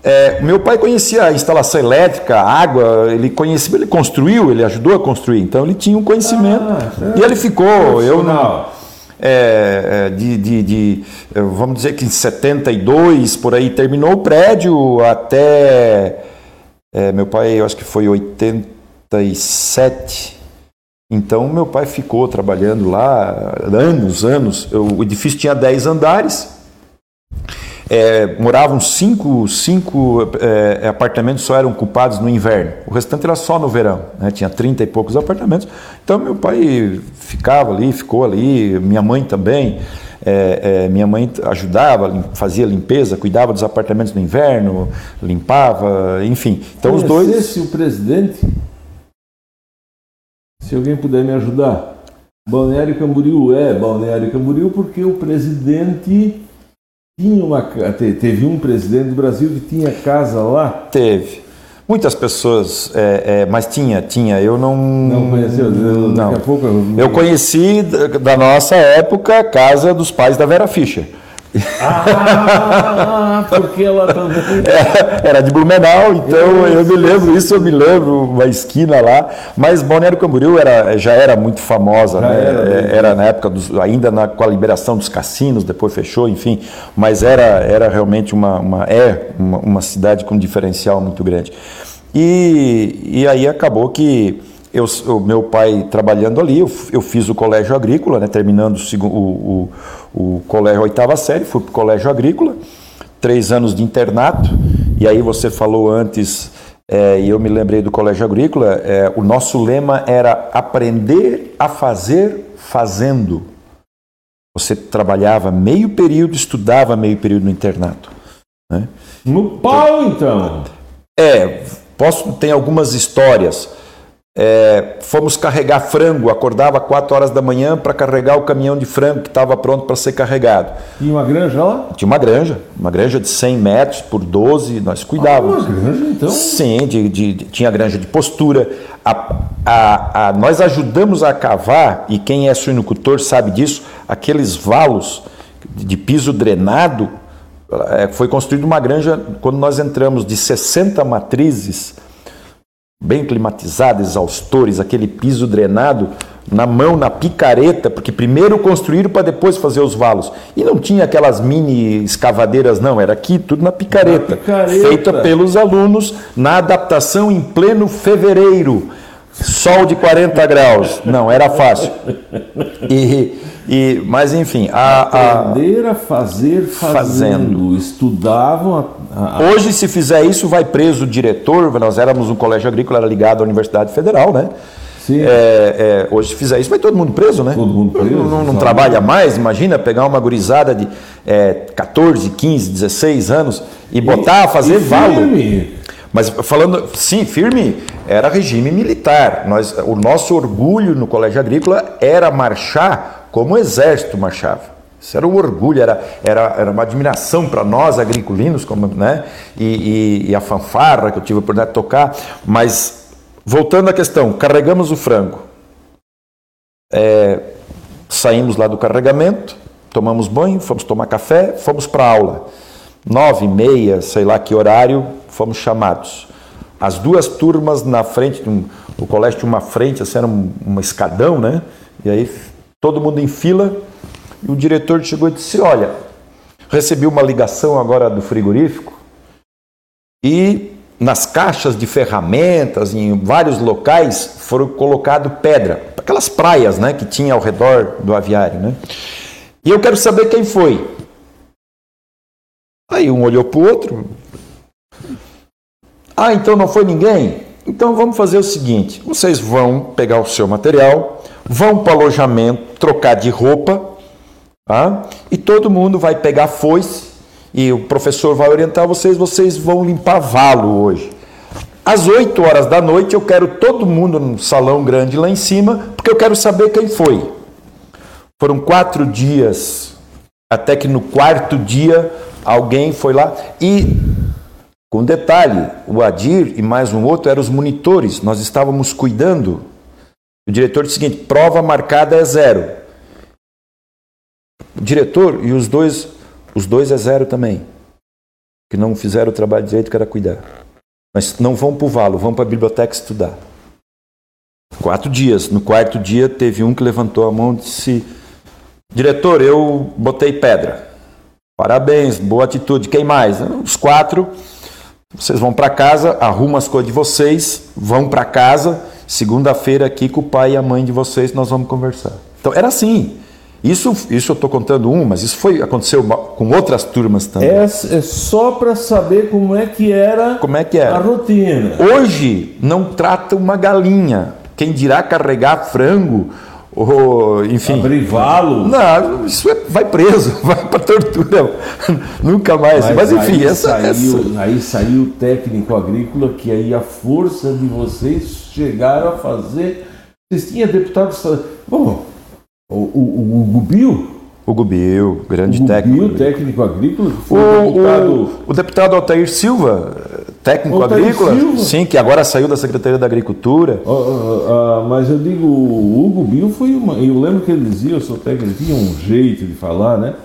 é, meu pai conhecia a instalação elétrica, a água, ele conhecia, ele construiu, ele ajudou a construir, então ele tinha um conhecimento ah, e ele ficou. Eu não. É, é, de, de, de, vamos dizer que em 72 por aí terminou o prédio até é, meu pai eu acho que foi 87 então meu pai ficou trabalhando lá anos anos o edifício tinha 10 andares é, moravam cinco, cinco é, apartamentos só eram ocupados no inverno. O restante era só no verão. Né? Tinha 30 e poucos apartamentos. Então meu pai ficava ali, ficou ali, minha mãe também. É, é, minha mãe ajudava, fazia limpeza, cuidava dos apartamentos no inverno, limpava, enfim. Então os dois. Se o presidente, se alguém puder me ajudar, Balneário Camboriú é Balneário Camboriú porque o presidente tinha uma teve um presidente do Brasil que tinha casa lá. Teve. Muitas pessoas, é, é, mas tinha, tinha. Eu não. Não conheceu? Daqui a pouco. Eu, eu conheci da nossa época a casa dos pais da Vera Fischer. Ah, porque ela também. É, era de Blumenau, então eu me lembro, isso eu me lembro, uma esquina lá. Mas Balneário Camboriú era, já era muito famosa, já né? Era, é, era, na época, dos, ainda na, com a liberação dos cassinos, depois fechou, enfim. Mas era, era realmente uma, uma é uma, uma cidade com um diferencial muito grande. E, e aí acabou que eu, o meu pai trabalhando ali, eu, eu fiz o colégio agrícola, né, terminando o, o, o colégio oitava série, fui para o colégio agrícola, três anos de internato, e aí você falou antes, é, e eu me lembrei do colégio agrícola, é, o nosso lema era aprender a fazer fazendo. Você trabalhava meio período, estudava meio período no internato. Né? No pau, então? É, posso, tem algumas histórias. É, fomos carregar frango, acordava 4 horas da manhã para carregar o caminhão de frango que estava pronto para ser carregado. Tinha uma granja lá? Tinha uma granja, uma granja de 100 metros por 12, nós cuidávamos. Ah, uma granja então? Sim, de, de, de, tinha granja de postura. A, a, a, nós ajudamos a cavar, e quem é suinocultor sabe disso, aqueles valos de piso drenado, é, foi construída uma granja, quando nós entramos, de 60 matrizes bem climatizada, exaustores, aquele piso drenado na mão, na picareta, porque primeiro construíram para depois fazer os valos. E não tinha aquelas mini escavadeiras, não, era aqui tudo na picareta, na picareta. feita pelos alunos na adaptação em pleno fevereiro. Sol de 40 graus. Não, era fácil. E, e, mas enfim, a, aprender a, fazer fazendo. fazendo. Estudavam. A, a... Hoje, se fizer isso, vai preso o diretor. Nós éramos um colégio agrícola, era ligado à Universidade Federal, né? Sim. É, é, hoje, se fizer isso, vai todo mundo preso, né? Todo mundo preso. Não, não, não trabalha mais, imagina pegar uma gurizada de é, 14, 15, 16 anos e botar a fazer valo. Mas falando, sim, firme, era regime militar. Nós, o nosso orgulho no colégio agrícola era marchar como o exército marchava. Isso era um orgulho, era, era, era uma admiração para nós, agriculinos, como, né? E, e, e, a fanfarra que eu tive a oportunidade de tocar. Mas, voltando à questão, carregamos o frango. É, saímos lá do carregamento, tomamos banho, fomos tomar café, fomos para aula. Nove e meia, sei lá que horário, fomos chamados. As duas turmas na frente, um, o colégio tinha uma frente, assim, era um, um escadão, né? E aí todo mundo em fila, e o diretor chegou e disse: Olha, recebi uma ligação agora do frigorífico e nas caixas de ferramentas, em vários locais, foram colocado pedra, aquelas praias né, que tinha ao redor do aviário. Né? E eu quero saber quem foi. Aí um olhou para o outro. Ah, então não foi ninguém? Então vamos fazer o seguinte: vocês vão pegar o seu material, vão para o alojamento, trocar de roupa, tá? e todo mundo vai pegar foice, e o professor vai orientar vocês, vocês vão limpar valo hoje. Às 8 horas da noite eu quero todo mundo no salão grande lá em cima, porque eu quero saber quem foi. Foram quatro dias, até que no quarto dia alguém foi lá e com detalhe, o Adir e mais um outro eram os monitores, nós estávamos cuidando o diretor disse o seguinte: prova marcada é zero. O diretor e os dois, os dois é zero também. Que não fizeram o trabalho direito que era cuidar. Mas não vão para o valo, vão para a biblioteca estudar. Quatro dias. No quarto dia teve um que levantou a mão e disse: Diretor, eu botei pedra. Parabéns, boa atitude. Quem mais? Os quatro. Vocês vão para casa, arrumam as coisas de vocês, vão para casa Segunda-feira aqui com o pai e a mãe de vocês nós vamos conversar. Então era assim. Isso, isso eu estou contando um, mas isso foi aconteceu com outras turmas também. É, é só para saber como é que era, como é que era a rotina. Hoje não trata uma galinha. Quem dirá carregar frango ou, enfim. Abrivá-lo? Não, isso é, vai preso, vai para tortura. Nunca mais. Mas, Mas enfim, aí essa, saiu, essa. Aí saiu o técnico agrícola que aí a força de vocês chegaram a fazer. Vocês tinham deputados. Bom, o, o, o Gubil? O Gubil, grande o técnico. Gubil, técnico agrícola. Foi o, deputado... o, o deputado Altair Silva, técnico Altair agrícola. Silva. Sim, que agora saiu da Secretaria da Agricultura. Uh, uh, uh, mas eu digo, o Hugo Bill foi uma. Eu lembro que ele dizia, eu sou técnico, ele tinha um jeito de falar, né?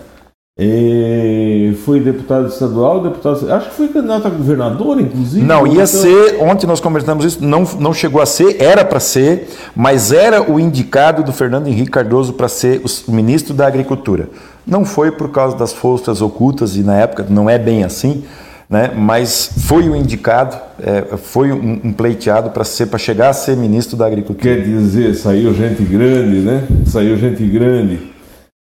E foi deputado estadual, deputado. Acho que foi candidato a governador, inclusive. Não, ia então... ser. Ontem nós conversamos isso, não, não chegou a ser, era para ser, mas era o indicado do Fernando Henrique Cardoso para ser o, o ministro da Agricultura. Não foi por causa das forças ocultas, e na época não é bem assim, né? mas foi o indicado, é, foi um, um pleiteado para ser para chegar a ser ministro da Agricultura. Quer dizer, saiu gente grande, né? Saiu gente grande.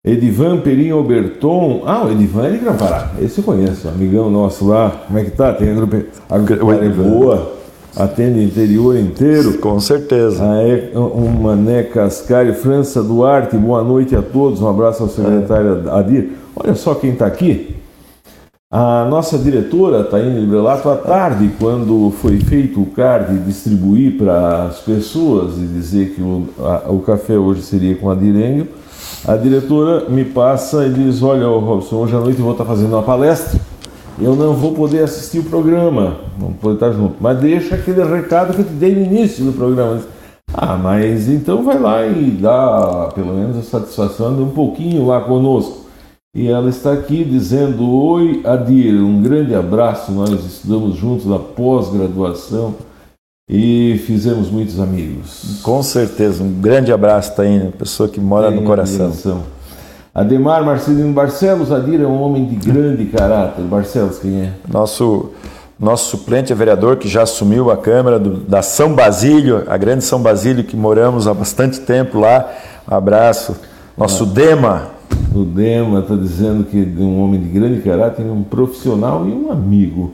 Edivan Perim Alberton. Ah, o Edivan é de Grampará. Esse eu conheço, amigão nosso lá. Como é que tá? Tem a grupo. É boa. Atende o interior inteiro. Com certeza. Ah, é um Mané Cascari, França Duarte, boa noite a todos. Um abraço ao secretário é. Adir. Olha só quem está aqui. A nossa diretora, Taine Librelato, à tarde, quando foi feito o card distribuir para as pessoas e dizer que o, a, o café hoje seria com a Direngo, a diretora me passa e diz: Olha, Robson, hoje à noite eu vou estar fazendo uma palestra. Eu não vou poder assistir o programa, não poder estar junto. Mas deixa aquele recado que eu te dei no início do programa. Ah, mas então vai lá e dá pelo menos a satisfação de um pouquinho lá conosco. E ela está aqui dizendo: Oi, Adir, um grande abraço. Nós estudamos juntos na pós-graduação e fizemos muitos amigos. Com certeza, um grande abraço, Taína, pessoa que mora Tem no coração. Admiração. Ademar Marcelino Barcelos, Adir é um homem de grande caráter. Barcelos, quem é? Nosso, nosso suplente é vereador que já assumiu a Câmara do, da São Basílio, a grande São Basílio que moramos há bastante tempo lá. Um abraço. Nosso ah, Dema. O Dema está dizendo que é um homem de grande caráter, um profissional e um amigo.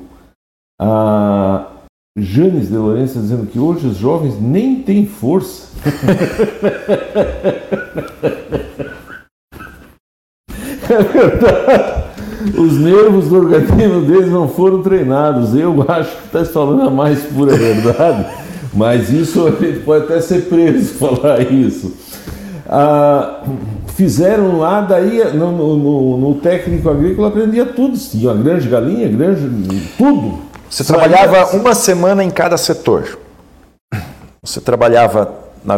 A Janes de Lourenço dizendo que hoje os jovens nem têm força. é verdade. Os nervos do organismo deles não foram treinados. Eu acho que está falando a mais pura verdade, mas isso a gente pode até ser preso falar isso. Ah, fizeram lá, daí no, no, no, técnico agrícola aprendia tudo. Tinha grande galinha, grande, tudo. Você trabalhava uma semana em cada setor. Você trabalhava na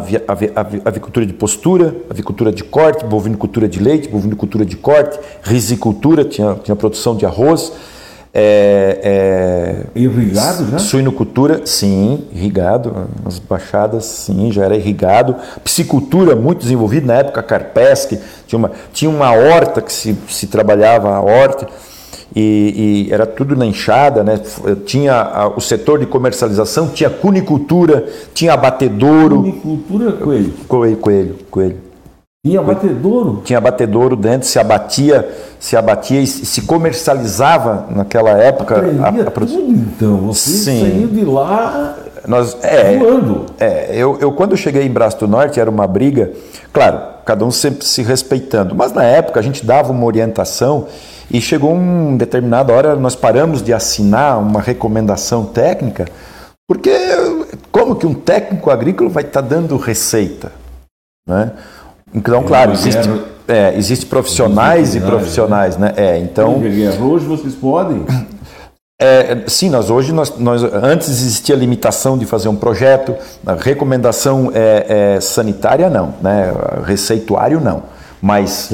avicultura de postura, avicultura de corte, bovinocultura de leite, bovinocultura de corte, risicultura, tinha, tinha produção de arroz. É, é, irrigado já? Suinocultura, sim, irrigado. As baixadas, sim, já era irrigado. Piscicultura, muito desenvolvida na época, Carpesc, tinha uma, tinha uma horta que se, se trabalhava a horta e, e, era tudo na enxada, né? Tinha a, o setor de comercialização, tinha cunicultura, tinha abatedouro. Cunicultura, coelho? Coelho, coelho, coelho. Tinha abatedouro? Tinha abatedouro dentro, se abatia, se abatia e se comercializava naquela época. a, a produção. Tudo, então, você Sim. saiu de lá nós, é, voando. É, eu, eu quando cheguei em Braço do Norte era uma briga, claro, cada um sempre se respeitando, mas na época a gente dava uma orientação e chegou um determinada hora, nós paramos de assinar uma recomendação técnica, porque como que um técnico agrícola vai estar tá dando receita? Né? Então, claro, existe, é, existe profissionais e profissionais, né? É, então. Hoje vocês podem. É, sim, nós hoje nós, nós, antes existia limitação de fazer um projeto, a recomendação é, é, sanitária não, né? Receituário não mas,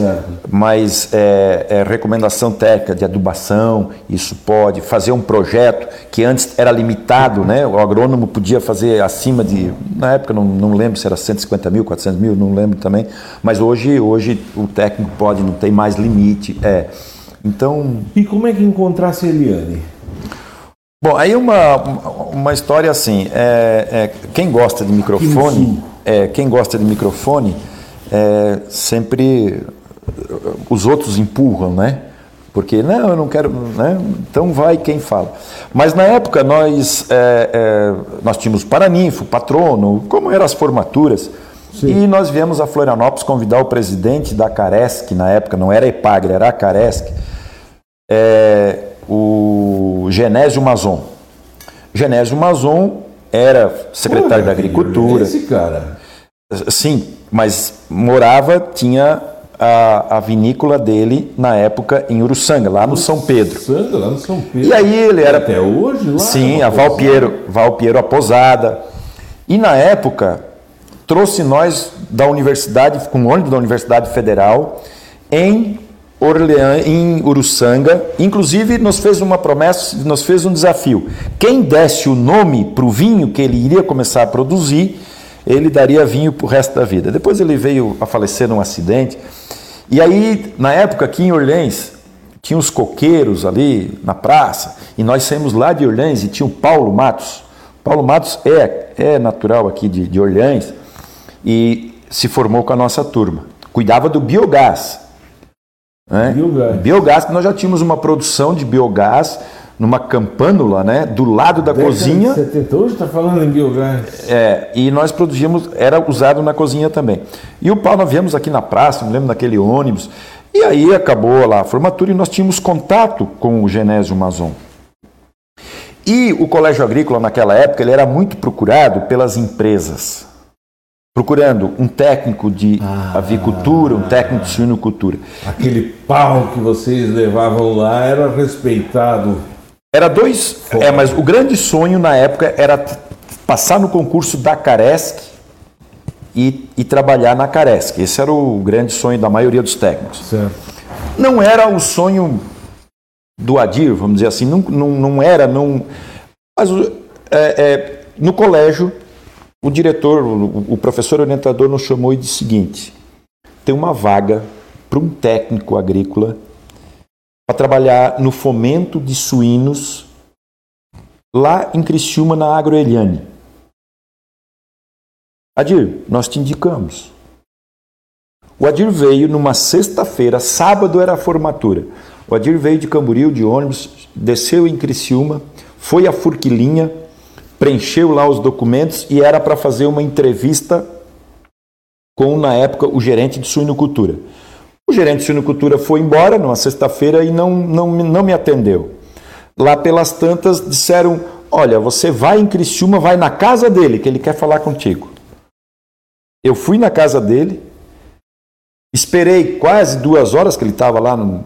mas é, é, recomendação técnica de adubação, isso pode, fazer um projeto que antes era limitado, né? o agrônomo podia fazer acima de, na época não, não lembro se era 150 mil, 400 mil, não lembro também, mas hoje, hoje o técnico pode, não tem mais limite. É. Então... E como é que encontrasse a Eliane? Bom, aí uma, uma história assim, é, é quem gosta de microfone, é, quem gosta de microfone é, sempre os outros empurram, né? Porque, não, eu não quero, né? Então vai quem fala. Mas na época nós, é, é, nós tínhamos Paraninfo, Patrono, como eram as formaturas. Sim. E nós viemos a Florianópolis convidar o presidente da Caresc, na época não era Epagre, era a Caresc, o Genésio Mazon. Genésio Mazon era secretário Pô, da Agricultura. Esse cara. Sim, mas morava, tinha a, a, vinícola dele na época em Uruçanga, lá no São Pedro. Uruçanga, lá no São Pedro. E aí ele era. Até hoje lá? Sim, a Valpiero, Valpiero a Posada. E na época trouxe nós da universidade, com o ônibus da Universidade Federal, em Orleans, em Uruçanga, inclusive nos fez uma promessa, nos fez um desafio. Quem desse o nome para o vinho que ele iria começar a produzir, ele daria vinho para o resto da vida. Depois ele veio a falecer num acidente. E aí, na época aqui em Orleans, tinha os coqueiros ali na praça, e nós saímos lá de Orleans e tinha o Paulo Matos. Paulo Matos é, é natural aqui de, de Orleans e se formou com a nossa turma. Cuidava do biogás. Né? Biogás. Biogás, nós já tínhamos uma produção de biogás numa campânula, né, do lado da Década cozinha. De 70, hoje está falando em biogás. É, e nós produzíamos, era usado na cozinha também. E o pau nós viemos aqui na praça, me lembro daquele ônibus. E aí acabou lá a formatura e nós tínhamos contato com o Genésio Mazon. E o colégio agrícola naquela época ele era muito procurado pelas empresas procurando um técnico de ah, avicultura, um técnico de suinocultura. Aquele pau que vocês levavam lá era respeitado. Era dois, é, mas o grande sonho na época era passar no concurso da Caresc e, e trabalhar na Caresc. Esse era o grande sonho da maioria dos técnicos. Certo. Não era o sonho do Adir, vamos dizer assim, não, não, não era, não. Mas é, é, no colégio o diretor, o professor orientador nos chamou e disse o seguinte: tem uma vaga para um técnico agrícola para trabalhar no fomento de suínos lá em Criciúma, na Agroeliane. Adir, nós te indicamos. O Adir veio numa sexta-feira, sábado era a formatura. O Adir veio de Camboriú de ônibus, desceu em Criciúma, foi a Furquilinha, preencheu lá os documentos e era para fazer uma entrevista com, na época, o gerente de suinocultura. O gerente de suinocultura foi embora numa sexta-feira e não, não, não me atendeu. Lá pelas tantas disseram: Olha, você vai em Criciúma, vai na casa dele, que ele quer falar contigo. Eu fui na casa dele, esperei quase duas horas, que ele estava lá, no,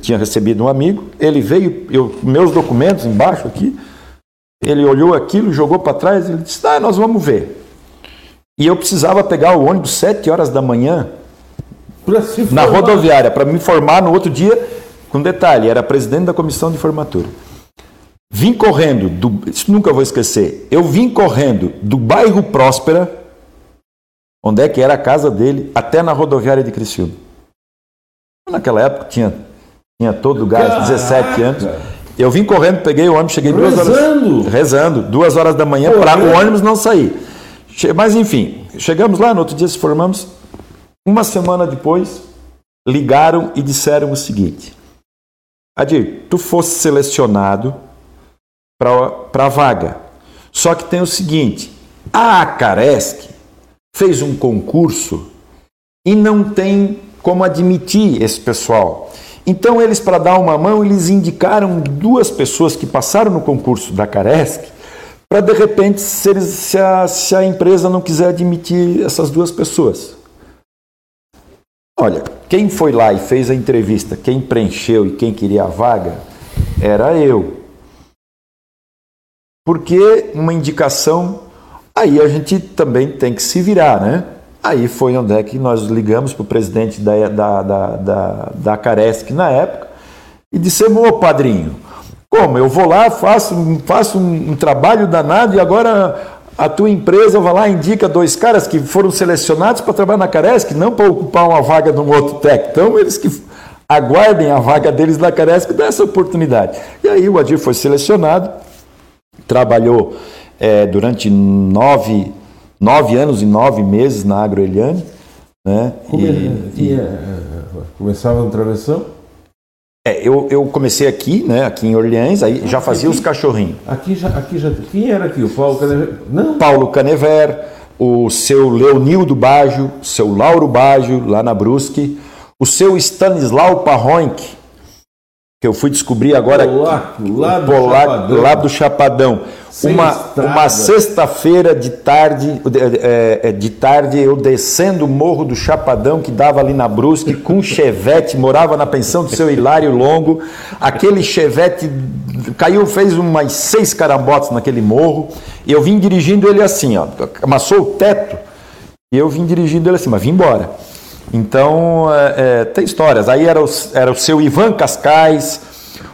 tinha recebido um amigo. Ele veio, eu, meus documentos embaixo aqui, ele olhou aquilo, jogou para trás e disse: Ah, nós vamos ver. E eu precisava pegar o ônibus sete horas da manhã na rodoviária para me formar no outro dia. Com detalhe, era presidente da comissão de formatura. Vim correndo, do, isso nunca vou esquecer. Eu vim correndo do bairro Próspera, onde é que era a casa dele, até na rodoviária de Criciúma. Naquela época tinha, tinha todo o gás, 17 anos. Eu vim correndo, peguei o ônibus, cheguei duas rezando. horas. Rezando. Duas horas da manhã para o ônibus não sair. Mas enfim, chegamos lá, no outro dia se formamos. Uma semana depois, ligaram e disseram o seguinte: Adir, tu fosse selecionado para a vaga. Só que tem o seguinte: a Acaresc fez um concurso e não tem como admitir esse pessoal. Então, eles, para dar uma mão, eles indicaram duas pessoas que passaram no concurso da Caresc, para de repente, se, eles, se, a, se a empresa não quiser admitir essas duas pessoas. Olha, quem foi lá e fez a entrevista, quem preencheu e quem queria a vaga, era eu. Porque uma indicação, aí a gente também tem que se virar, né? Aí foi onde é que nós ligamos para o presidente da, da, da, da, da Caresc na época e dissemos, ô padrinho, como? Eu vou lá, faço, faço um, um, trabalho danado e agora a tua empresa vai lá e indica dois caras que foram selecionados para trabalhar na Caresc, não para ocupar uma vaga de um outro técnico. Então, eles que aguardem a vaga deles na Caresc dessa oportunidade. E aí o Adir foi selecionado, trabalhou é, durante nove nove anos e nove meses na Agroeliane. Né? Como e, ele, e, Começava no travessão? É, eu, eu comecei aqui, né, aqui em Orleans, aí já fazia aqui? os cachorrinhos. Aqui já, aqui já. Quem era aqui? O Paulo Canever? Não. Paulo Canever, o seu Leonildo Baggio, seu Lauro Baggio, lá na Brusque, o seu Stanislau Parroink, que eu fui descobrir agora Polaco, lá do Chapadão. lá do Chapadão. Sem Uma, estrada. uma sexta-feira de tarde, é, é, de tarde, eu descendo o morro do Chapadão, que dava ali na Brusque, com um chevette, morava na pensão do seu Hilário Longo. Aquele chevette caiu, fez umas seis carambotes naquele morro. E eu vim dirigindo ele assim, ó, amassou o teto. E eu vim dirigindo ele assim, mas vim embora. Então, é, é, tem histórias. Aí era o, era o seu Ivan Cascais,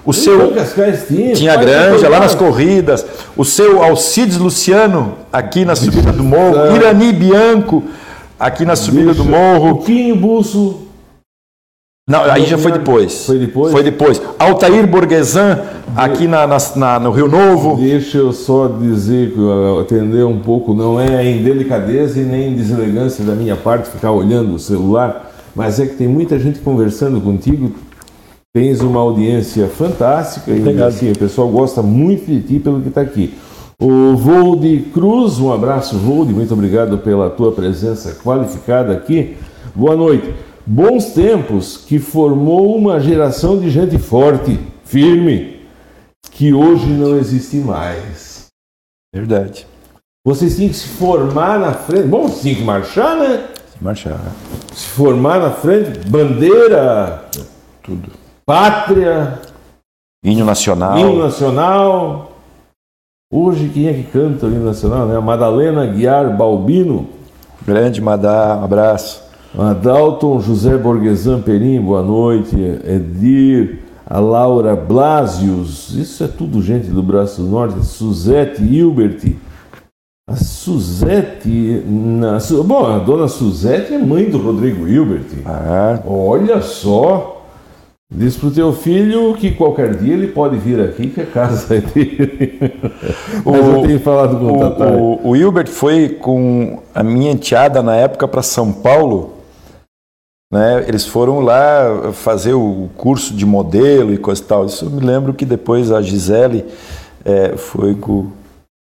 o seu. Ivan Cascais tinha. Tinha granja lá lá. nas corridas, o seu Alcides Luciano aqui na subida do morro, É. Irani Bianco aqui na subida do Deixa- morro. Quinho Busso. Não, aí já foi depois. Foi depois? Foi depois. Altair Borgesan aqui na, na- na- no Rio Novo. Deixa eu só dizer, que eu atender um pouco, não é em delicadeza e nem em deselegância da minha parte ficar olhando o celular, mas é que tem muita gente conversando contigo, tens uma audiência fantástica e assim, o pessoal gosta muito de ti pelo que está aqui. O Volde Cruz, um abraço, Volde, muito obrigado pela tua presença qualificada aqui. Boa noite. Bons tempos que formou uma geração de gente forte, firme, que hoje não existe mais. Verdade. Vocês tinham que se formar na frente. Bom, vocês tinham que marchar, né? Marchar. Se formar na frente, bandeira, Tudo. pátria, Hino nacional. hino nacional. Hoje quem é que canta o hino nacional? Né? A Madalena Guiar Balbino, Grande Madá, um abraço. Adalton José Borgesan Perim, boa noite. Edir, a Laura Blasius, isso é tudo gente do Braço do Norte. Suzete Hilbert. A Suzete. Na, Su- bom, a dona Suzete é mãe do Rodrigo Hilbert. Ah, Olha só. Diz pro teu filho que qualquer dia ele pode vir aqui que a casa é dele. Mas eu tenho falado com o, o, o, o Hilbert foi com a minha enteada na época para São Paulo. Né? Eles foram lá fazer o curso de modelo e coisa e tal. Isso eu me lembro que depois a Gisele eh, foi com,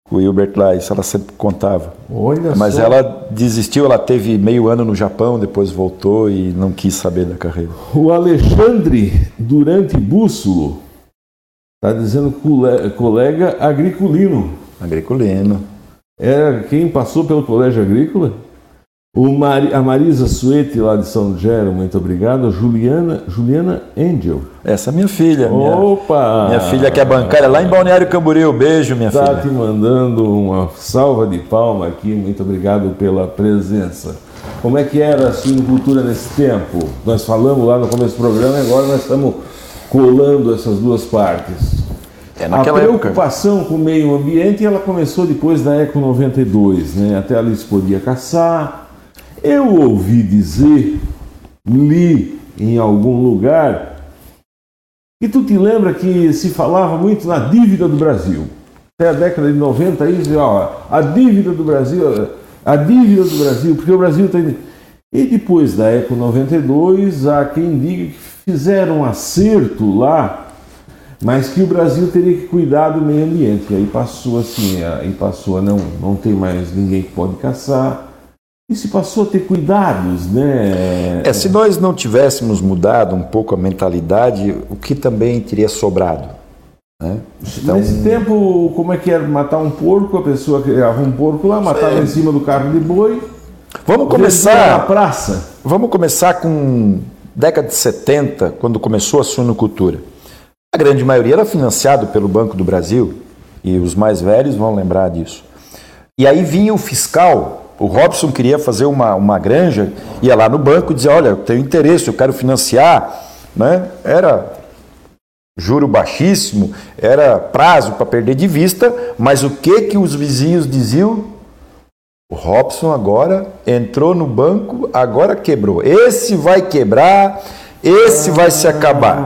com o Hilbert lá, isso ela sempre contava. Olha Mas só. ela desistiu, ela teve meio ano no Japão, depois voltou e não quis saber da carreira. O Alexandre Durante Bússolo está dizendo cole- colega agriculino. Agriculino. Era quem passou pelo colégio agrícola? O Mari- a Marisa Suete, lá de São Gero, muito obrigado. Juliana, Juliana Angel. Essa é minha filha. Minha, Opa! minha filha que é bancária lá em Balneário Camboriú. Beijo, minha Está filha. te mandando uma salva de palma aqui. Muito obrigado pela presença. Como é que era a suinocultura nesse tempo? Nós falamos lá no começo do programa e agora nós estamos colando essas duas partes. É A naquela época. preocupação com o meio ambiente ela começou depois da Eco 92, né? Até ali se podia caçar. Eu ouvi dizer, li em algum lugar, que tu te lembra que se falava muito na dívida do Brasil. Até a década de 90 aí, ó, a dívida do Brasil, a dívida do Brasil, porque o Brasil está E depois da Eco 92, há quem diga que fizeram um acerto lá mas que o Brasil teria que cuidar do meio ambiente. E aí passou assim, aí passou não, não tem mais ninguém que pode caçar. E se passou a ter cuidados, né? É, se nós não tivéssemos mudado um pouco a mentalidade, o que também teria sobrado? Né? Então, Nesse tempo, como é que era matar um porco? A pessoa criava um porco lá, matava em cima do carro de boi, vamos vendia na começar, praça. vamos começar com década de 70, quando começou a suinocultura. A grande maioria era financiado pelo Banco do Brasil, e os mais velhos vão lembrar disso. E aí vinha o fiscal, o Robson queria fazer uma, uma granja, ia lá no banco e dizia, olha, eu tenho interesse, eu quero financiar, né? Era juro baixíssimo, era prazo para perder de vista, mas o que que os vizinhos diziam? O Robson agora entrou no banco, agora quebrou. Esse vai quebrar, esse vai se acabar.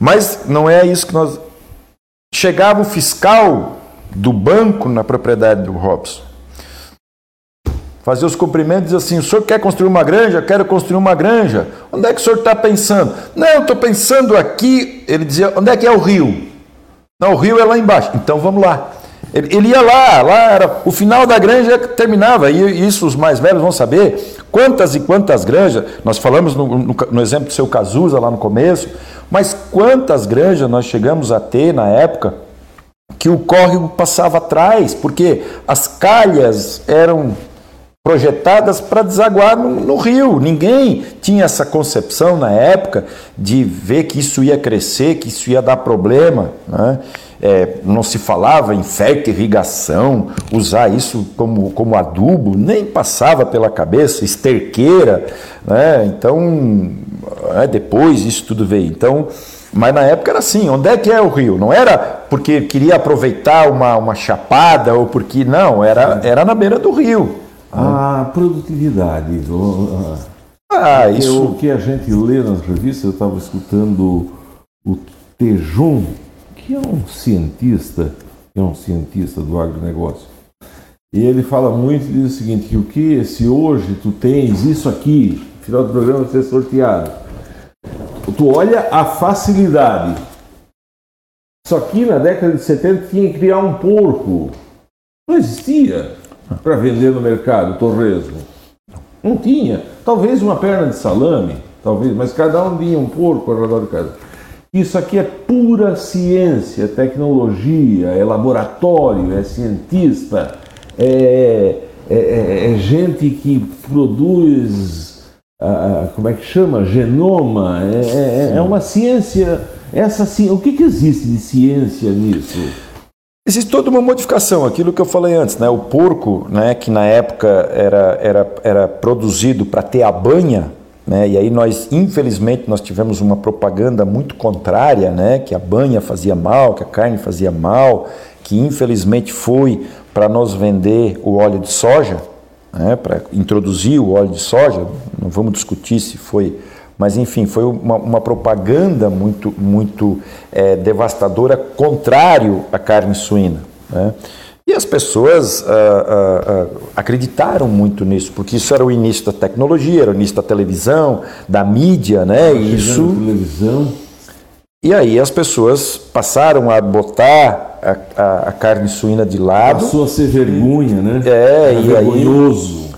Mas não é isso que nós. Chegava o fiscal do banco na propriedade do Robson. Fazia os cumprimentos e dizia assim: o senhor quer construir uma granja? Quero construir uma granja. Onde é que o senhor está pensando? Não, estou pensando aqui. Ele dizia: onde é que é o rio? Não, o rio é lá embaixo. Então vamos lá. Ele, ele ia lá, lá era o final da granja terminava. E isso os mais velhos vão saber. Quantas e quantas granjas, nós falamos no, no, no exemplo do seu Cazuza lá no começo, mas quantas granjas nós chegamos a ter na época que o córrego passava atrás, porque as calhas eram projetadas para desaguar no, no, rio. Ninguém tinha essa concepção na época de ver que isso ia crescer, que isso ia dar problema. Né? É, não se falava em irrigação, usar isso como, como adubo, nem passava pela cabeça, esterqueira. Né? Então, é, depois isso tudo veio. Então, mas na época era assim, onde é que é o rio? Não era porque queria aproveitar uma, uma chapada ou porque. Não, era, era na beira do rio. A produtividade. Ah, isso. O que a gente lê nas revistas, eu estava escutando o Tejum, que é um cientista, é um cientista do agronegócio. E ele fala muito e diz o seguinte, que o que se hoje tu tens isso aqui, no final do programa ser sorteado. Tu olha a facilidade. Só que na década de 70 tinha que criar um porco. Não existia para vender no mercado torresmo? Não tinha. Talvez uma perna de salame, talvez, mas cada um tinha um porco ao redor de casa. Isso aqui é pura ciência, tecnologia, é laboratório, é cientista, é, é, é, é gente que produz, ah, como é que chama? Genoma. É, é, é uma ciência. Essa, o que, que existe de ciência nisso? Existe toda uma modificação, aquilo que eu falei antes, né? O porco, né, que na época era, era, era produzido para ter a banha, né? E aí nós, infelizmente, nós tivemos uma propaganda muito contrária, né? Que a banha fazia mal, que a carne fazia mal, que infelizmente foi para nos vender o óleo de soja, né? Para introduzir o óleo de soja. Não vamos discutir se foi mas enfim, foi uma, uma propaganda muito, muito é, devastadora, contrário à carne suína. Né? E as pessoas ah, ah, ah, acreditaram muito nisso, porque isso era o início da tecnologia, era o início da televisão, da mídia, né? E isso. Televisão. E aí as pessoas passaram a botar a, a, a carne suína de lado. Passou a ser vergonha, né? É, e vergonhoso. aí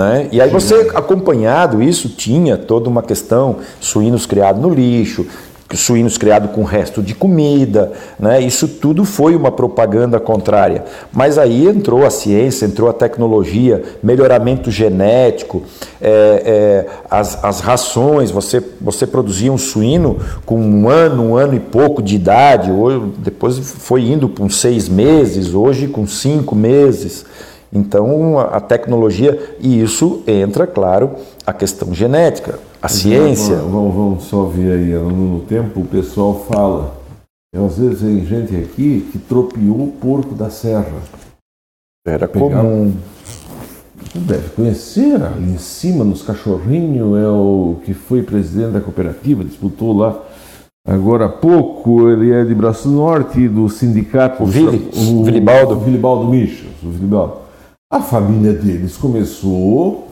né? E aí você, acompanhado isso, tinha toda uma questão, suínos criados no lixo, suínos criados com resto de comida, né? isso tudo foi uma propaganda contrária. Mas aí entrou a ciência, entrou a tecnologia, melhoramento genético, é, é, as, as rações, você, você produzia um suíno com um ano, um ano e pouco de idade, hoje, depois foi indo com seis meses, hoje com cinco meses. Então, a tecnologia, e isso entra, claro, a questão genética, a ciência. Vamos, vamos, só ver aí, no tempo o pessoal fala, às vezes tem gente aqui que tropiou o porco da serra. Era comum. Deve conhecer, ali em cima, nos cachorrinhos, é o que foi presidente da cooperativa, disputou lá agora há pouco, ele é de Braço Norte, do sindicato... O Vili, o, Vilibaldo. O Vilibaldo Michels, o Vilibaldo. A família deles começou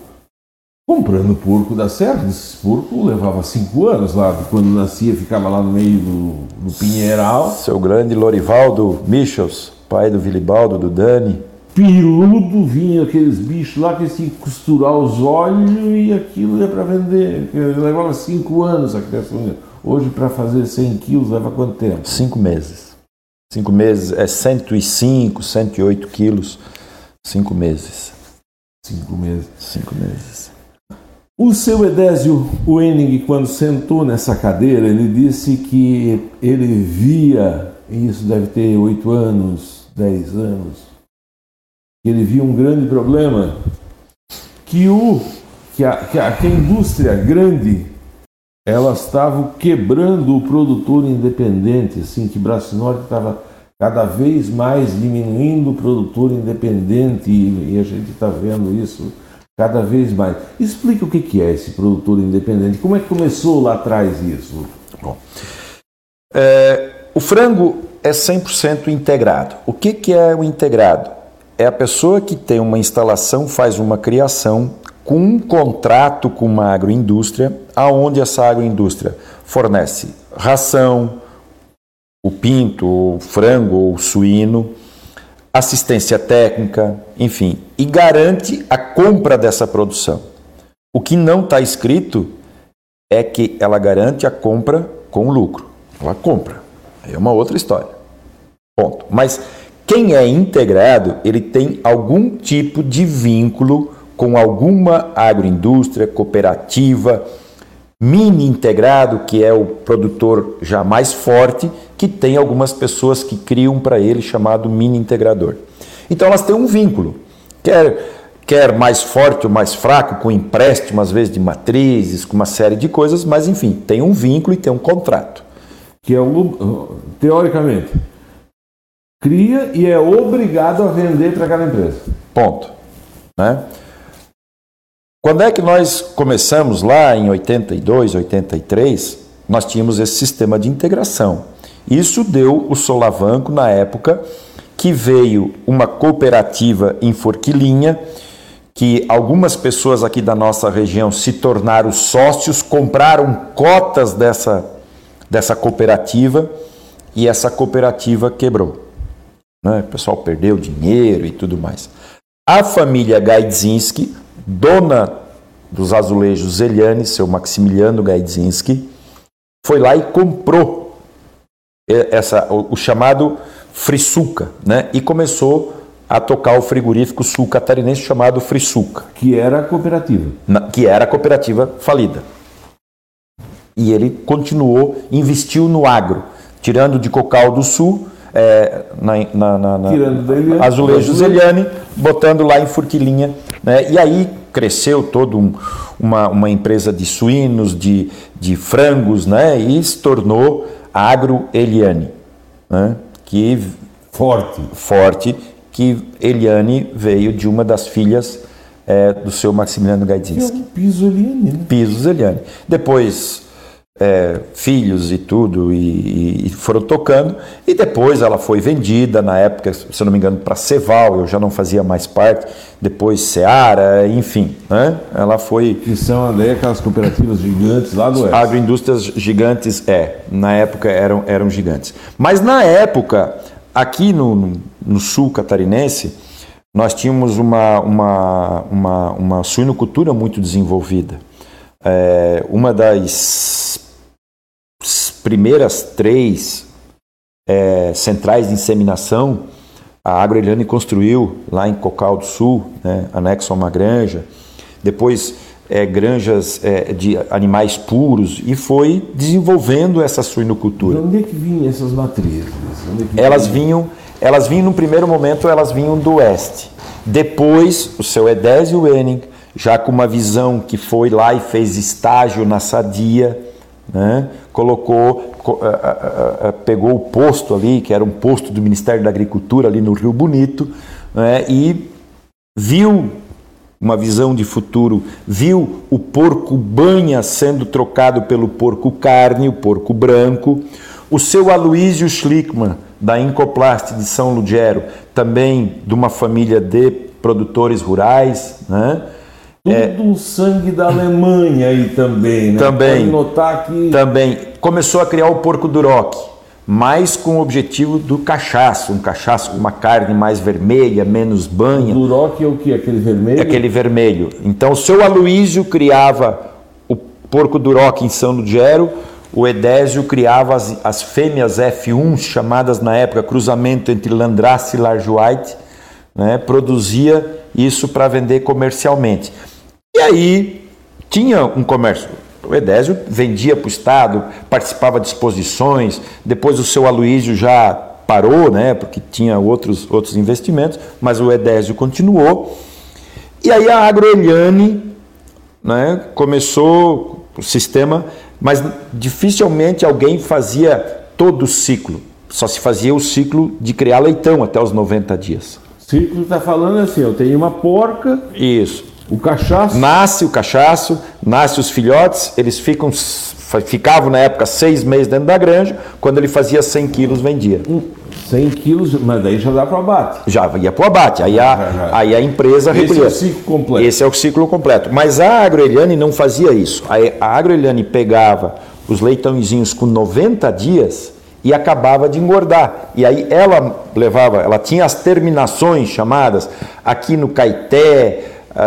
comprando porco da serra. Esse porco levava cinco anos lá, quando nascia ficava lá no meio do, do pinheiral. Seu grande Lorivaldo Michels, pai do Vilibaldo, do Dani. Piludo, vinha aqueles bichos lá que que costurar os olhos e aquilo ia para vender. Levava cinco anos a criação. Hoje, para fazer 100 quilos, leva quanto tempo? Cinco meses. Cinco meses é 105, 108 quilos. Cinco meses. Cinco meses. Cinco meses. O seu Edésio Wenning, quando sentou nessa cadeira, ele disse que ele via, e isso deve ter oito anos, dez anos, que ele via um grande problema, que, o, que, a, que a, que a indústria grande elas estavam quebrando o produtor independente, assim, que Braço Norte estava cada vez mais diminuindo o produtor independente e, a gente está vendo isso cada vez mais. Explica o que é esse produtor independente, como é que começou lá atrás isso? Bom, é, o frango é 100% integrado. O que, que é o integrado? é a pessoa que tem uma instalação, faz uma criação com um contrato com uma agroindústria, aonde essa agroindústria fornece ração, o pinto, o frango ou o suíno, assistência técnica, enfim, e garante a compra dessa produção. O que não está escrito é que ela garante a compra com lucro. Ela compra. É uma outra história. Ponto. Mas quem é integrado, ele tem algum tipo de vínculo com alguma agroindústria, cooperativa, mini integrado, que é o produtor já mais forte, que tem algumas pessoas que criam para ele chamado mini integrador. Então elas têm um vínculo. Quer quer mais forte ou mais fraco, com empréstimo às vezes de matrizes, com uma série de coisas, mas enfim, tem um vínculo e tem um contrato. Que é o teoricamente cria e é obrigado a vender para aquela empresa. Ponto. Né? Quando é que nós começamos lá em 82, 83, nós tínhamos esse sistema de integração. Isso deu o solavanco na época que veio uma cooperativa em Forquilinha, que algumas pessoas aqui da nossa região se tornaram sócios, compraram cotas dessa, dessa cooperativa e essa cooperativa quebrou. Né? O pessoal perdeu dinheiro e tudo mais. A família Gaidzinski, dona dos azulejos Zeliane, seu Maximiliano Gaidzinski, foi lá e comprou essa, o, o chamado Frisuca, né? E começou a tocar o frigorífico sul catarinense chamado Frisuca. Que era a cooperativa. Na, que era a cooperativa falida. E ele continuou, investiu no agro, tirando de Cocal do Sul é, na, na, na, na Azulejo Zeliane, botando lá em Furquilinha. Né? E aí cresceu toda um, uma, uma empresa de suínos, de, de frangos, né? e se tornou Agro Eliane, né? que forte. forte, que Eliane veio de uma das filhas é, do seu Maximiliano Gaidzinski. É um piso Eliane. Né? Pisos Eliane. Depois é, filhos e tudo, e, e, foram tocando. E depois ela foi vendida, na época, se eu não me engano, para Ceval, eu já não fazia mais parte. Depois Seara, enfim. Né? Ela foi. Que são ali aquelas cooperativas gigantes lá do Oeste. Agroindústrias gigantes, é. Na época eram, eram gigantes. Mas na época, aqui no, no, no sul catarinense, nós tínhamos uma, uma, uma, uma suinocultura muito desenvolvida. É, uma das primeiras três é, centrais de inseminação, a Agroeliane construiu lá em Cocal do Sul, né, anexo a uma granja. Depois, é, granjas é, de animais puros e foi desenvolvendo essa suinocultura. De onde é que vinham essas matrizes? elas vinham, elas vinham no primeiro momento, elas vinham do oeste. Depois, o seu Edésio Wenning, já com uma visão que foi lá e fez estágio na Sadia, né? colocou, pegou o posto ali, que era um posto do Ministério da Agricultura ali no Rio Bonito, né? e viu uma visão de futuro, viu o porco banha sendo trocado pelo porco carne, o porco branco, o seu Aloísio Schlickman, da Incoplast de São Lugero, também de uma família de produtores rurais, né? Tudo é, sangue da Alemanha aí também, né? Também. Pode notar que... Também. Começou a criar o porco duroc, mais com o objetivo do cachaço, um cachaço com uma carne mais vermelha, menos banha. O duroc é o que? Aquele vermelho? Aquele vermelho. Então, o seu Aloísio criava o porco duroc em São Lugero, o Edésio criava as, as fêmeas F1, chamadas na época cruzamento entre Landrace e Large White, né? produzia isso para vender comercialmente. E aí tinha um comércio. O Edésio vendia para o Estado, participava de exposições, depois o seu Aloísio já parou, né, porque tinha outros, outros investimentos, mas o Edésio continuou. E aí a Agroeliane né, começou o sistema, mas dificilmente alguém fazia todo o ciclo. Só se fazia o ciclo de criar leitão até os 90 dias. Ciclo está falando assim, eu tenho uma porca. Isso. O cachaço. Nasce o cachaço, nasce os filhotes, eles ficam, ficavam na época seis meses dentro da granja, quando ele fazia 100 quilos vendia. 100 quilos, mas daí já dá para o abate. Já ia para o abate. Aí a, Já, já. aí a empresa Esse recolhia. é o ciclo completo. Esse é o ciclo completo. Mas a Agroeliane não fazia isso. A, a Agroeliane pegava os leitãozinhos com 90 dias e acabava de engordar. E aí ela levava, ela tinha as terminações chamadas aqui no Caeté,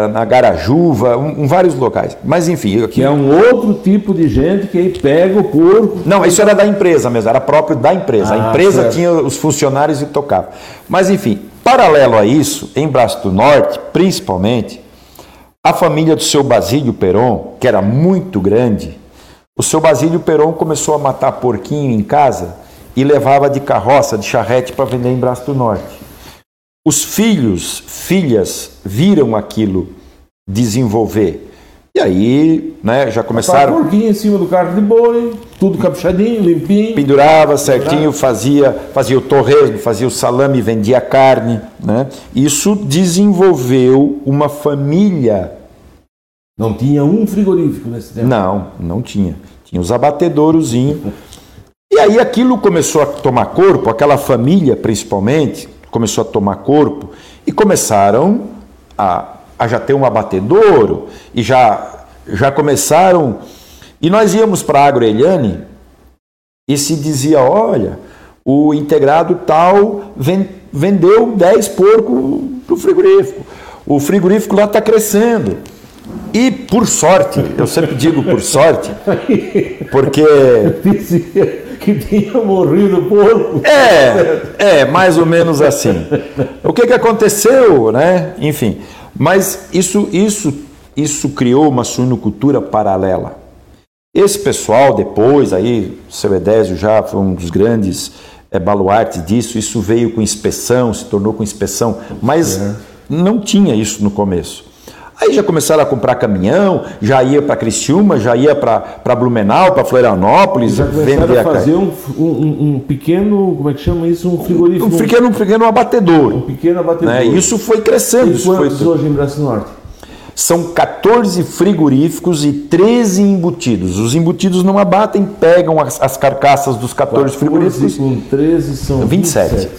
na Garajuva, um- em vários locais. Mas enfim, aqui Que é um outro tipo de gente que aí pega o porco. Não, isso era da empresa mesmo, era próprio da empresa. a Ah, empresa certo. tinha os funcionários e tocava. Mas enfim, paralelo a isso, em Braço do Norte, principalmente, a família do seu Basílio Peron, que era muito grande, o seu Basílio Peron começou a matar porquinho em casa e levava de carroça, de charrete para vender em Braço do Norte. Os filhos, filhas, viram aquilo desenvolver. E aí, né, já começaram porquinho em cima do carro de boi, tudo caprichadinho, limpinho. pendurava certinho, fazia, fazia o torresmo, fazia o salame, vendia carne, né? Isso desenvolveu uma família. Não tinha um frigorífico nesse tempo. Não, não tinha. Tinha os abatedourozinhos. E aí aquilo começou a tomar corpo, aquela família principalmente, começou a tomar corpo e começaram a, a já ter um abatedouro e já, já começaram. E nós íamos para a Agroeliane e se dizia: olha, o integrado tal ven- vendeu 10 porcos para o frigorífico. O frigorífico lá está crescendo. E por sorte, eu sempre digo por sorte, porque que tinha morrido o porco. é, é mais ou menos assim. O que, que aconteceu, né? Enfim, mas isso, isso, isso criou uma suinocultura paralela. Esse pessoal depois, aí, o seu Edésio já foi um dos grandes é, baluartes disso, isso veio com inspeção, se tornou com inspeção, mas não tinha isso no começo. Aí já começaram a comprar caminhão, já ia para Criciúma, já ia para Blumenau, para Florianópolis, Já começaram a fazer um, um- um pequeno, como é que chama isso? Um frigorífico. Um pequeno, um pequeno abatedouro. um pequeno abatedor. Né? Isso foi crescendo. E Isso foi, quantos hoje em Braço Norte? são 14 frigoríficos e 13 embutidos. Os embutidos não abatem, pegam as, as carcaças dos 14 frigoríficos. com 13 são 27. 27.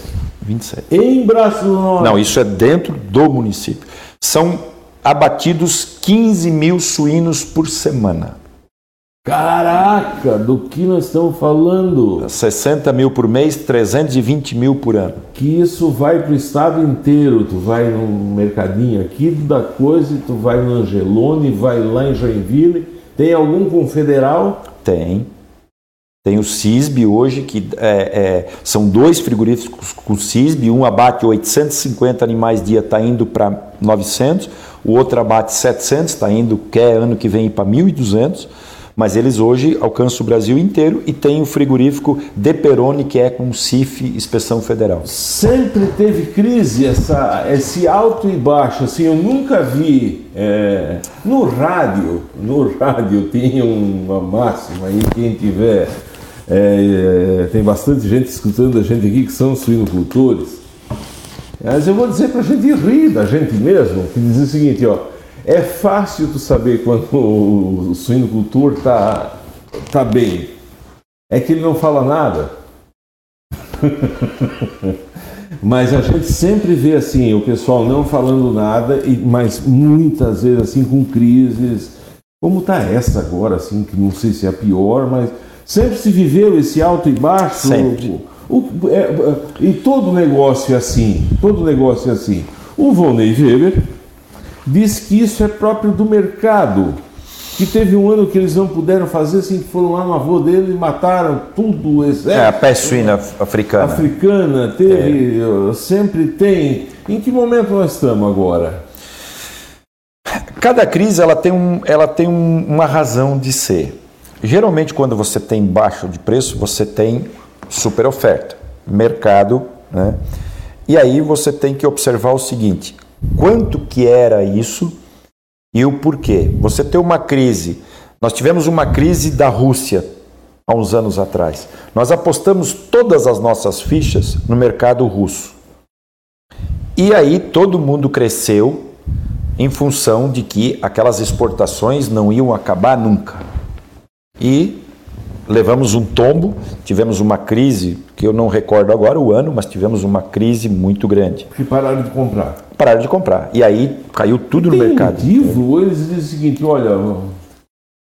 27. Em Braço Norte. Não, isso é dentro do município. São abatidos 15 mil suínos por semana. Caraca, do que nós estamos falando? 60 mil por mês, 320 mil por ano. Que isso vai para o estado inteiro. Tu vai num mercadinho aqui da coisa, tu vai no Angelone, vai lá em Joinville. Tem algum confederal? Tem. Tem o CISB hoje, que é, é, são dois frigoríficos com CISB, um abate 850 animais dia, está indo para 900, o outro abate 700, está indo, quer ano que vem para 1.200, mas eles hoje alcançam o Brasil inteiro e tem o frigorífico De Peroni, que é com CIF, Inspeção Federal. Sempre teve crise, essa, esse alto e baixo. Assim, eu nunca vi é, no rádio. No rádio tinha uma máxima aí, quem tiver. é, é, tem bastante gente escutando a gente aqui que são suinocultores. Mas eu vou dizer para a gente rir da gente mesmo, que diz o seguinte, ó, é fácil tu saber quando o, suinocultor tá, tá bem. É que ele não fala nada. Mas a gente sempre vê assim, o pessoal não falando nada, e- mas muitas vezes assim com crises. Como está essa agora, assim, que não sei se é a pior, mas sempre se viveu esse alto e baixo. Sempre. O- é, é, e todo negócio é assim, todo negócio é assim. O Volney Weber diz que isso é próprio do mercado. Que teve um ano que eles não puderam fazer, assim, que foram lá no avô dele e mataram tudo o exército É a peste suína africana. africana, teve, uh, sempre tem. Em que momento nós estamos agora? Cada crise ela tem, um, ela tem um- uma razão de ser. Geralmente, quando você tem baixo de preço, você tem super oferta, mercado, né? E aí você tem que observar o seguinte: quanto que era isso e o porquê? Você tem uma crise. Nós tivemos uma crise da Rússia há uns anos atrás. Nós apostamos todas as nossas fichas no mercado russo. E aí todo mundo cresceu em função de que aquelas exportações não iam acabar nunca. E levamos um tombo, tivemos uma crise, que eu não recordo agora o ano, mas tivemos uma crise muito grande. Que pararam de comprar. Pararam de comprar. E aí caiu tudo Tem no mercado. motivo? Eles dizem o seguinte, olha,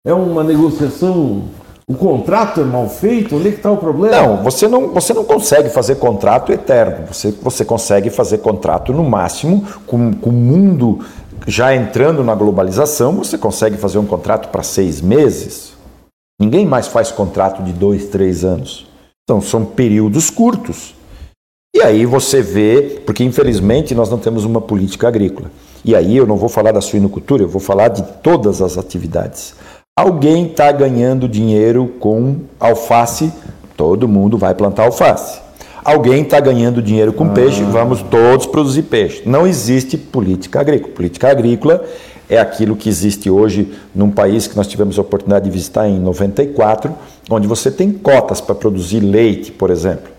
é uma negociação, o contrato é mal feito, onde é que está o problema? Não, você não, você não consegue fazer contrato eterno. Você, você consegue fazer contrato no máximo com, com o mundo já entrando na globalização, você consegue fazer um contrato para seis meses. Ninguém mais faz contrato de dois, três anos. Então são períodos curtos. E aí você vê, porque infelizmente nós não temos uma política agrícola. E aí eu não vou falar da suinocultura, eu vou falar de todas as atividades. Alguém está ganhando dinheiro com alface, todo mundo vai plantar alface. Alguém está ganhando dinheiro com ah. peixe, vamos todos produzir peixe. Não existe política agrícola. Política agrícola é aquilo que existe hoje num país que nós tivemos a oportunidade de visitar em 94, onde você tem cotas para produzir leite, por exemplo.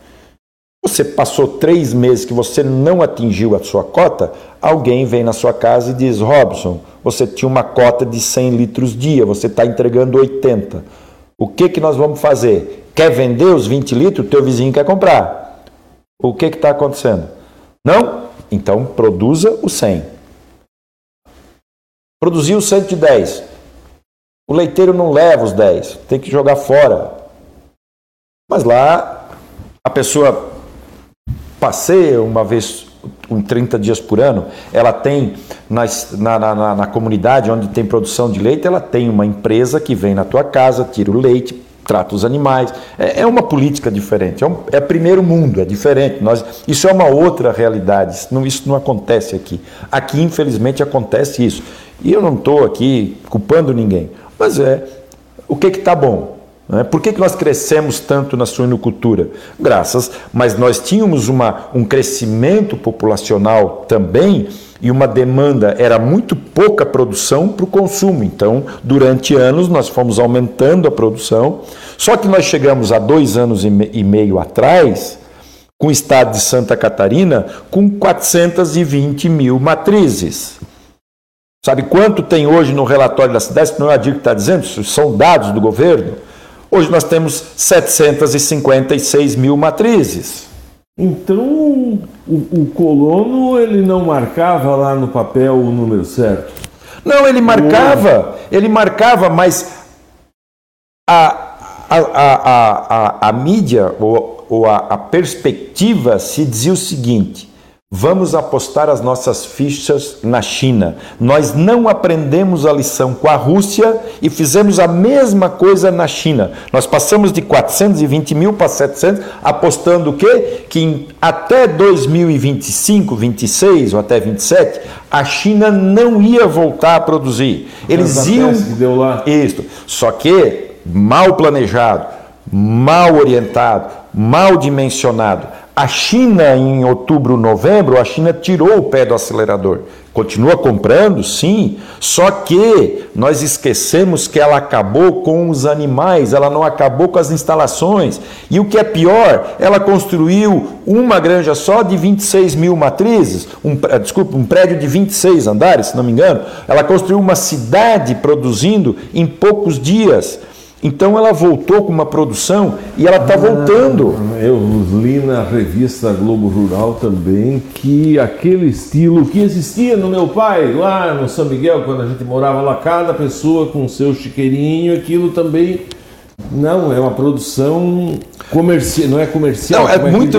Você passou três meses que você não atingiu a sua cota, alguém vem na sua casa e diz: Robson, você tinha uma cota de 100 litros dia, você está entregando 80. O que, que nós vamos fazer? Quer vender os 20 litros? Teu vizinho quer comprar. O que está acontecendo? Não? Então produza o 100. Produziu 110. O leiteiro não leva os 10, tem que jogar fora. Mas lá a pessoa passeia uma vez em 30 dias por ano, ela tem na, na, na, comunidade onde tem produção de leite, ela tem uma empresa que vem na tua casa, tira o leite, trata os animais. É, é uma política diferente, é, um, é, primeiro mundo, é diferente. Nós, isso é uma outra realidade, isso não, isso não acontece aqui. Aqui, infelizmente, acontece isso. E eu não estou aqui culpando ninguém, mas é o que está bom. Né? Por que, que nós crescemos tanto na suinocultura? Graças, mas nós tínhamos uma, um crescimento populacional também e uma demanda, era muito pouca produção para o consumo. Então, durante anos, nós fomos aumentando a produção. Só que nós chegamos há dois anos e meio atrás, com o estado de Santa Catarina, com 420 mil matrizes. Sabe quanto tem hoje no relatório da cidade? Não é a DIR que está dizendo, são dados do governo. Hoje nós temos 756 mil matrizes. Então o, o, colono ele não marcava lá no papel o número certo? Não, ele marcava, ele marcava, mas a, a, a, a, a mídia ou, ou a, a perspectiva se dizia o seguinte: Vamos apostar as nossas fichas na China. Nós não aprendemos a lição com a Rússia e fizemos a mesma coisa na China. Nós passamos de 420 mil para 700, apostando o quê? Que até 2025, 26 ou até 27, a China não ia voltar a produzir. Eles iam. Isso. Só que mal planejado, mal orientado, mal dimensionado a China, em outubro, novembro, a China tirou o pé do acelerador. Continua comprando, sim, só que nós esquecemos que ela acabou com os animais, ela não acabou com as instalações. E o que é pior, ela construiu uma granja só de 26 mil matrizes, um, desculpa, um prédio de 26 andares, se não me engano. Ela construiu uma cidade produzindo em poucos dias. Então ela voltou com uma produção e ela está ah, voltando. Eu li na revista Globo Rural também que aquele estilo que existia no meu pai, lá no São Miguel, quando a gente morava lá, cada pessoa com seu chiqueirinho, aquilo também. Não, é uma produção comercial, não é comercial. Não, é, é muito.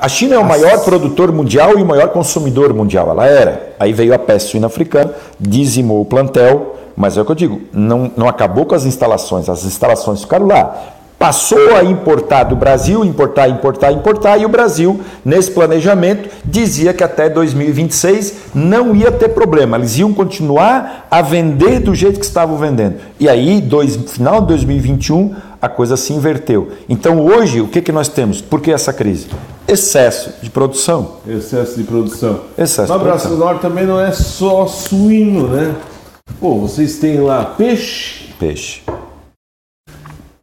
A China é o maior produtor mundial e o maior consumidor mundial. Ela era. Aí veio a peste suína africana, dizimou o plantel mas é o que eu digo, não, não acabou com as instalações, as instalações ficaram lá. Passou a importar do Brasil, importar, importar, importar, e o Brasil, nesse planejamento, dizia que até 2026 não ia ter problema, eles iam continuar a vender do jeito que estavam vendendo. E aí, dois, final de 2021, a coisa se inverteu. Então, hoje, o que, que nós temos? Por que essa crise? Excesso de produção. Excesso de produção. Excesso no Braço do Norte também não é só suíno, né? Pô, vocês têm lá peixe? Peixe.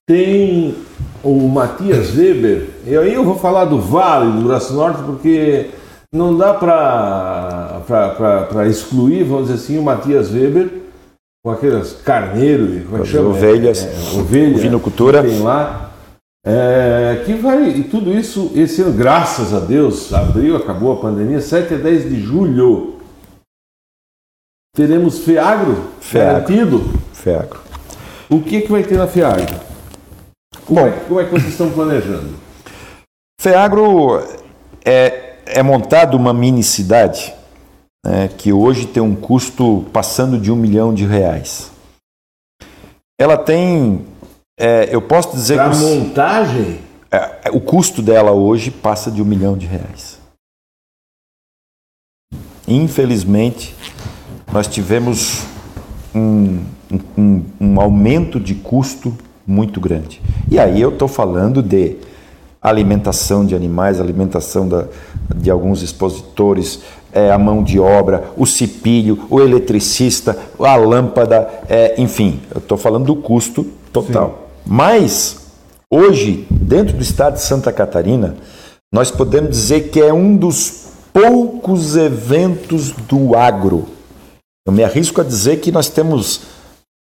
Tem o Matias Weber. E aí eu vou falar do Vale do Braço Norte porque não dá para excluir, vamos dizer assim, o Matias Weber com aquelas carneiro, como é que chama? Ovelhas, é, é, ovelha, vinocultura. Tem lá. É, que vai, e tudo isso, esse ano, graças a Deus, abril, acabou a pandemia, 7 a 10 de julho. Teremos FEAGRO, FEAGRO. garantido. FEAGRO. O que, que vai ter na FEAGRO? Como, é, como é que vocês estão planejando? FEAGRO é, é montado uma mini cidade né, que hoje tem um custo passando de um milhão de reais. Ela tem, é, eu posso dizer Para os- montagem, é, o custo dela hoje passa de um milhão de reais. Infelizmente, nós tivemos um, um- um aumento de custo muito grande. E aí eu estou falando de alimentação de animais, alimentação da- de alguns expositores, é, a mão de obra, o cipilho, o eletricista, a lâmpada, é, enfim, eu estou falando do custo total. Mas hoje, dentro do estado de Santa Catarina, nós podemos dizer que é um dos poucos eventos do agro. Eu me arrisco a dizer que nós temos,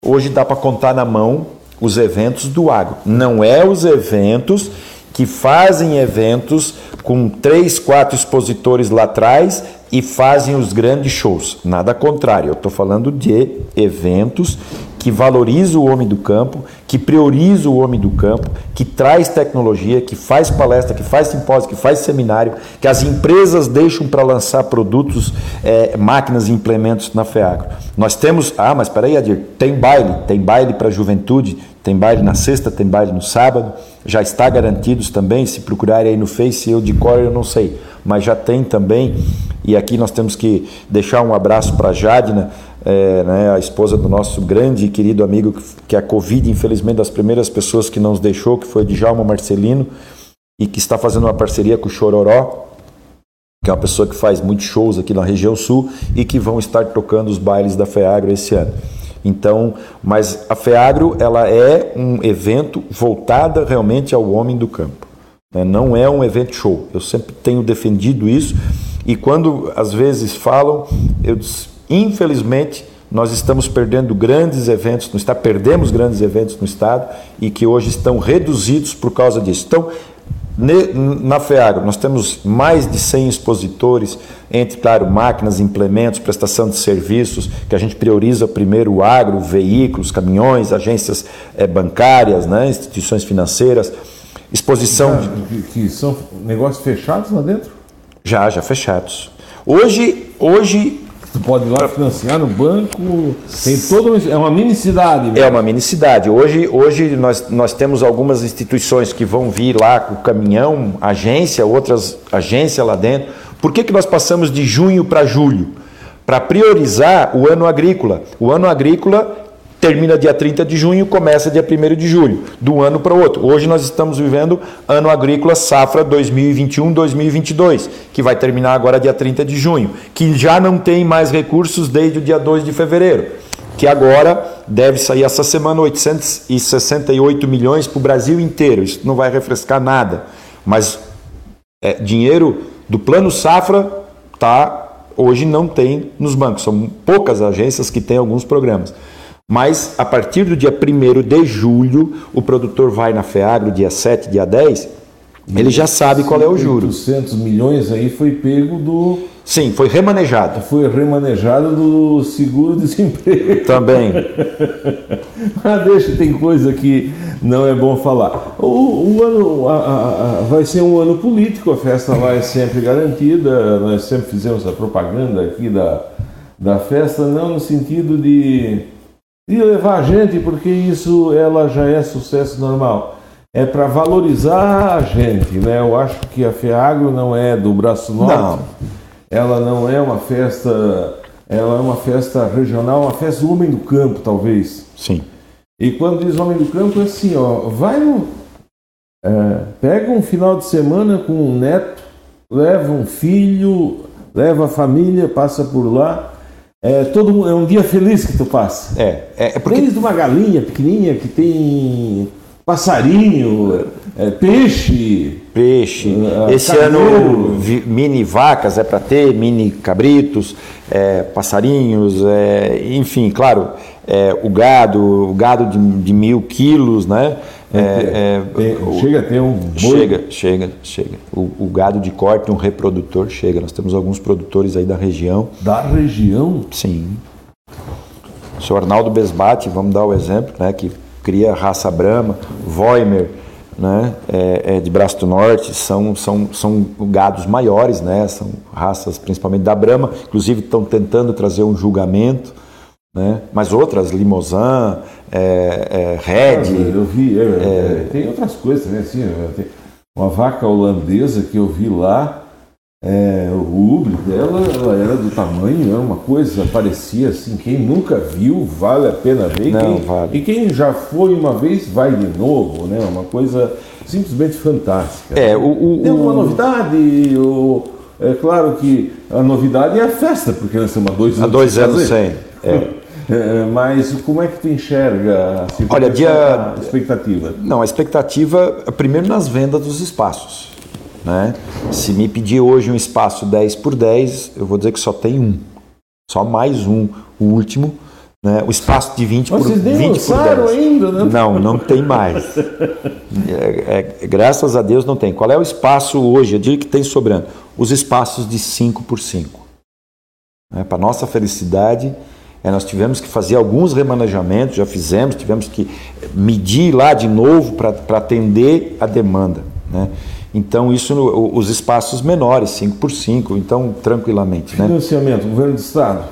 hoje dá para contar na mão, os eventos do agro. Não é os eventos que fazem eventos com três, quatro expositores lá atrás e fazem os grandes shows. Nada contrário, eu estou falando de eventos que valorizam o homem do campo, que prioriza o homem do campo, que traz tecnologia, que faz palestra, que faz simpósio, que faz seminário, que as empresas deixam para lançar produtos, eh, máquinas e implementos na FEAGRO. Nós temos, ah, mas peraí, Adir, tem baile, tem baile para a juventude, tem baile na sexta, tem baile no sábado, já está garantidos também, se procurarem aí no Face, eu de cor eu não sei, mas já tem também, e aqui nós temos que deixar um abraço para a Jadna, é, né, a esposa do nosso grande e querido amigo, que- que a Covid, infelizmente, das primeiras pessoas que nos deixou, que foi Djalma Marcelino, e que está fazendo uma parceria com o Chororó, que é uma pessoa que faz muitos shows aqui na região sul e que vão estar tocando os bailes da FEAGRO esse ano. Então, mas a FEAGRO ela é um evento voltada realmente ao homem do campo. né? Não é um evento show. Eu sempre tenho defendido isso e quando às vezes falam, eu infelizmente nós estamos perdendo grandes eventos no estado, perdemos grandes eventos no estado e que hoje estão reduzidos por causa disso. Então, Na FEAGRO, nós temos mais de 100 expositores, entre, claro, máquinas, implementos, prestação de serviços, que a gente prioriza primeiro o agro, veículos, caminhões, agências eh, bancárias, né, instituições financeiras, exposição de- que, que são negócios fechados lá dentro? já, já fechados. Hoje, hoje Tu pode ir lá financiar no banco, tem toda uma, é uma mini cidade. né? É uma mini cidade. Hoje, hoje nós, nós temos algumas instituições que vão vir lá com caminhão, agência, outras agências lá dentro. Por que, que nós passamos de junho para julho? Para priorizar o ano agrícola. O ano agrícola termina dia 30 de junho, começa dia 1 de julho, de um ano para o outro. Hoje nós estamos vivendo ano agrícola safra 2021-2022, que vai terminar agora dia 30 de junho, que já não tem mais recursos desde o dia 2 de fevereiro que agora deve sair essa semana 868 milhões para o Brasil inteiro. Isso não vai refrescar nada, mas é, dinheiro do plano safra tá hoje não tem nos bancos. São poucas agências que têm alguns programas. Mas a partir do dia 1 de julho, o produtor vai na FEAGRO, dia 7, dia 10, ele já sabe qual é o juro. 800 milhões aí foi pego do. Sim, foi remanejado Foi remanejado do seguro-desemprego. também. Mas deixa, tem coisa que não é bom falar. O, o ano a- a- a- vai ser um ano político, a festa lá é sempre garantida, nós sempre fizemos a propaganda aqui da, da festa, não no sentido de, de levar a gente, porque isso ela já é sucesso normal. É para valorizar a gente, né? Eu acho que a FEAGRO não é do Braço Norte. Não. Ela não é uma festa, ela é uma festa regional, uma festa do homem do campo, talvez. Sim. E quando diz homem do campo é assim, ó, vai no. é, pega um final de semana com um neto, leva um filho, leva a família, passa por lá. É, todo, é um dia feliz que tu passa. É, é, é porque Desde uma galinha pequenininha que tem passarinho, é, peixe. peixe. Ah, Esse carneiro. ano vi- mini vacas é para ter, mini cabritos, é, passarinhos, é, enfim, claro, é, o gado, o gado de, de mil quilos, né? É, Tem- o- chega a ter um boi. Chega, chega, chega. O, o gado de corte, um reprodutor, chega. Nós temos alguns produtores aí da região. Da região. Sim. O senhor Arnaldo Besbate, vamos dar o exemplo, né, que cria raça Brahma, Voimer, né, é, é de Braço do Norte, são, são, são gados maiores, né, são raças principalmente da Brahma, inclusive estão tentando trazer um julgamento, né, mas outras, Limousin, é, é, Red, Eu vi, é, é, tem outras coisas também, assim, é, tem uma vaca holandesa que eu vi lá, é, o ubre dela ela era do tamanho, era uma coisa, parecia assim, quem nunca viu, vale a pena ver. Não, quem, vale. E quem já foi uma vez, vai de novo, né? Uma coisa simplesmente fantástica. É, o- o- Tem uma novidade, o- é claro que a novidade é a festa, porque nós estamos há dois anos há dois anos sem. É. É, mas como é que tu enxerga assim, Olha, dia- a expectativa? Não, a expectativa é primeiro nas vendas dos espaços. Né? Se me pedir hoje um espaço 10 por 10, eu vou dizer que só tem um. Só mais um, o último. Né? O espaço de 20 por, Vocês nem 20 por lançaram 10. ainda, né? Não, não tem mais. É, é, graças a Deus não tem. Qual é o espaço hoje? Eu digo que tem sobrando. Os espaços de 5 por 5. Né? Para nossa felicidade, é, nós tivemos que fazer alguns remanejamentos, já fizemos, tivemos que medir lá de novo para atender a demanda. Né? Então, isso, no- os espaços menores, 5 por 5, então tranquilamente. Né? Financiamento, governo do Estado.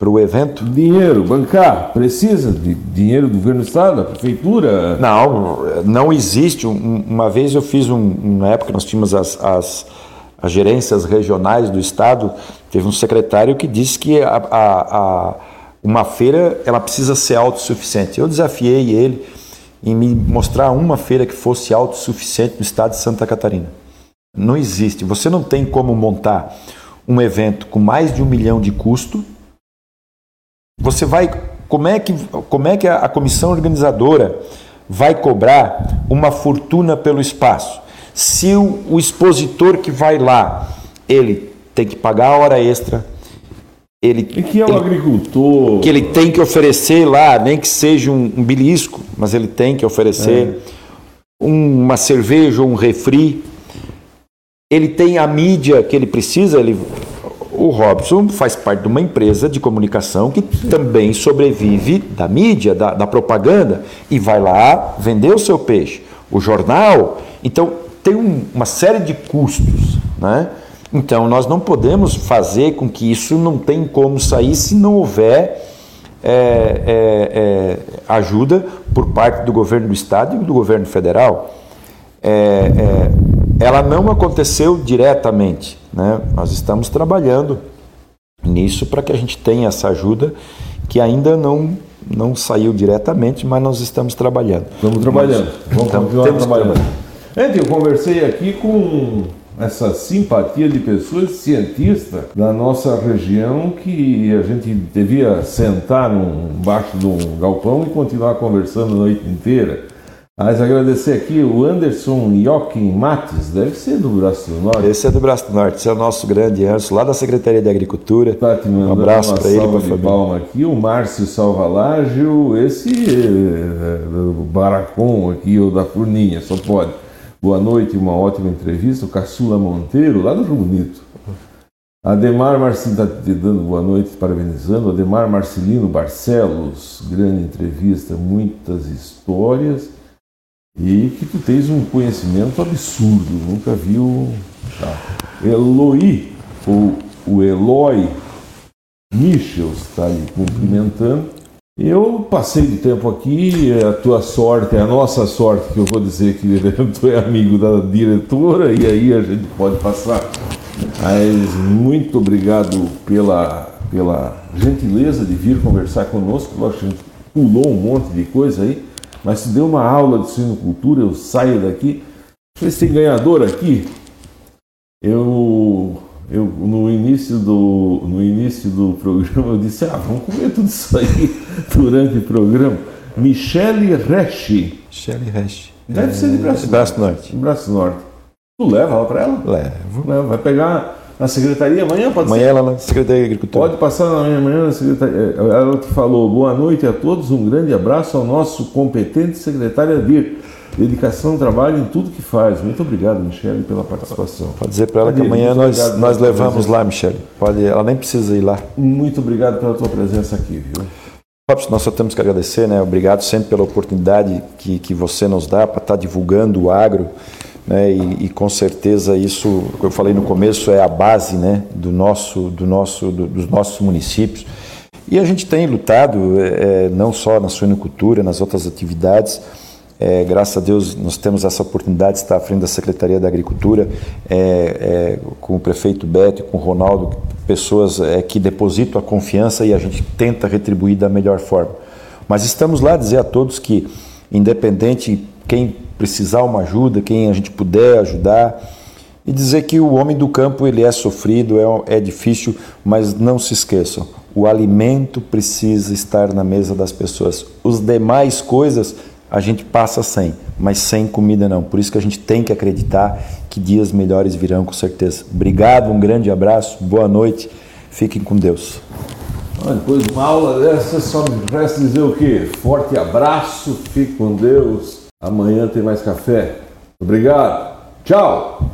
Para o evento, Dinheiro, bancar, precisa de dinheiro do governo do Estado, da prefeitura? Não, não existe. Um- Uma vez eu fiz um, uma época nós tínhamos as, as, as gerências regionais do estado, teve um secretário que disse que a, a- a- uma feira ela precisa ser autossuficiente. Eu desafiei ele em me mostrar uma feira que fosse autossuficiente no estado de Santa Catarina. Não existe. Você não tem como montar um evento com mais de um milhão de custo você vai. Como é que, como é que a, a comissão organizadora vai cobrar uma fortuna pelo espaço? Se o, o expositor que vai lá, ele tem que pagar a hora extra, ele, E que é o ele- agricultor? que ele tem que oferecer lá, nem que seja um, um belisco, mas ele tem que oferecer um- uma cerveja ou um refri. Ele tem a mídia que ele precisa. Ele, o Robson faz parte de uma empresa de comunicação que também sobrevive da mídia, da, da propaganda, e vai lá vender o seu peixe. O jornal. Então, tem um- uma série de custos. Né? Então, nós não podemos fazer com que isso não tenha como sair se não houver é, é, é, ajuda por parte do governo do estado e do governo federal. É, é, ela não aconteceu diretamente, né? Nós estamos trabalhando nisso para que a gente tenha essa ajuda que ainda não não saiu diretamente, mas nós estamos trabalhando. Estamos trabalhando. Vamos Então, continuar que trabalhando. Gente, eu conversei aqui com essa simpatia de pessoas cientistas da nossa região que a gente devia sentar embaixo de um galpão e continuar conversando a noite inteira. Mas agradecer aqui o Anderson Joaquim Mates, deve ser do Braço do Norte. Esse é do Braço do Norte, esse é o nosso grande Anderson, lá da Secretaria de Agricultura. Tá te Um abraço para ele para a palma aqui, o Márcio Salvalágio, esse é, do Baracom aqui, ou da Furninha, só pode. Boa noite, uma ótima entrevista. O Caçula Monteiro, lá do Rio Bonito. Ademar Marcelino está te dando boa noite, parabenizando. Ademar Marcelino Barcelos, grande entrevista, muitas histórias. E que tu tens um conhecimento absurdo, nunca viu. Tá. Eloy, ou o Eloy Michels está ali cumprimentando. Eu passei de tempo aqui, é a tua sorte, é a nossa sorte, que eu vou dizer que tu é amigo da diretora e aí a gente pode passar. Mas muito obrigado pela, pela gentileza de vir conversar conosco. Lógico que a gente pulou um monte de coisa aí, mas se deu uma aula de suinocultura, eu saio daqui. Se tem ganhador aqui. Eu, eu no início do no início do programa eu disse, ah, vamos comer tudo isso aí durante o programa. Michele Resch, Shelley Resch. deve ser de Braço, Braço do Norte. de Braço Norte. Tu leva ela para ela? Levo. Leva, vai pegar na secretaria amanhã? Pode amanhã ser? ela na Secretaria de Agricultura. Pode passar amanhã na secretaria. Ela te falou, boa noite a todos, um grande abraço ao nosso competente secretário Adir. Dedicação, trabalho em tudo que faz. Muito obrigado, Michele, pela participação. Pode dizer para ela que amanhã nós, nós levamos lá, Michele. Pode, ela nem precisa ir lá. Muito obrigado pela tua presença aqui, viu? Nós só temos que agradecer, né? Obrigado sempre pela oportunidade que, que você nos dá para estar tá divulgando o agro. Né? E, e, com certeza isso, eu falei no começo, é a base né? do nosso, do nosso, do, dos nossos municípios. E a gente tem lutado, é, não só na suinocultura, nas outras atividades. É, graças a Deus nós temos essa oportunidade de estar à frente da Secretaria da Agricultura, é, é, com o prefeito Beto com o Ronaldo, pessoas é, que depositam a confiança e a gente tenta retribuir da melhor forma. Mas estamos lá a dizer a todos que, independente quem precisar uma ajuda, quem a gente puder ajudar, e dizer que o homem do campo ele é sofrido, é, é difícil, mas não se esqueçam, o alimento precisa estar na mesa das pessoas. Os demais coisas a gente passa sem, mas sem comida não. Por isso que a gente tem que acreditar que dias melhores virão com certeza. Obrigado, um grande abraço, boa noite, fiquem com Deus. Depois de uma aula dessa, só me resta dizer o quê? Forte abraço, fique com Deus. Amanhã tem mais café. Obrigado. Tchau.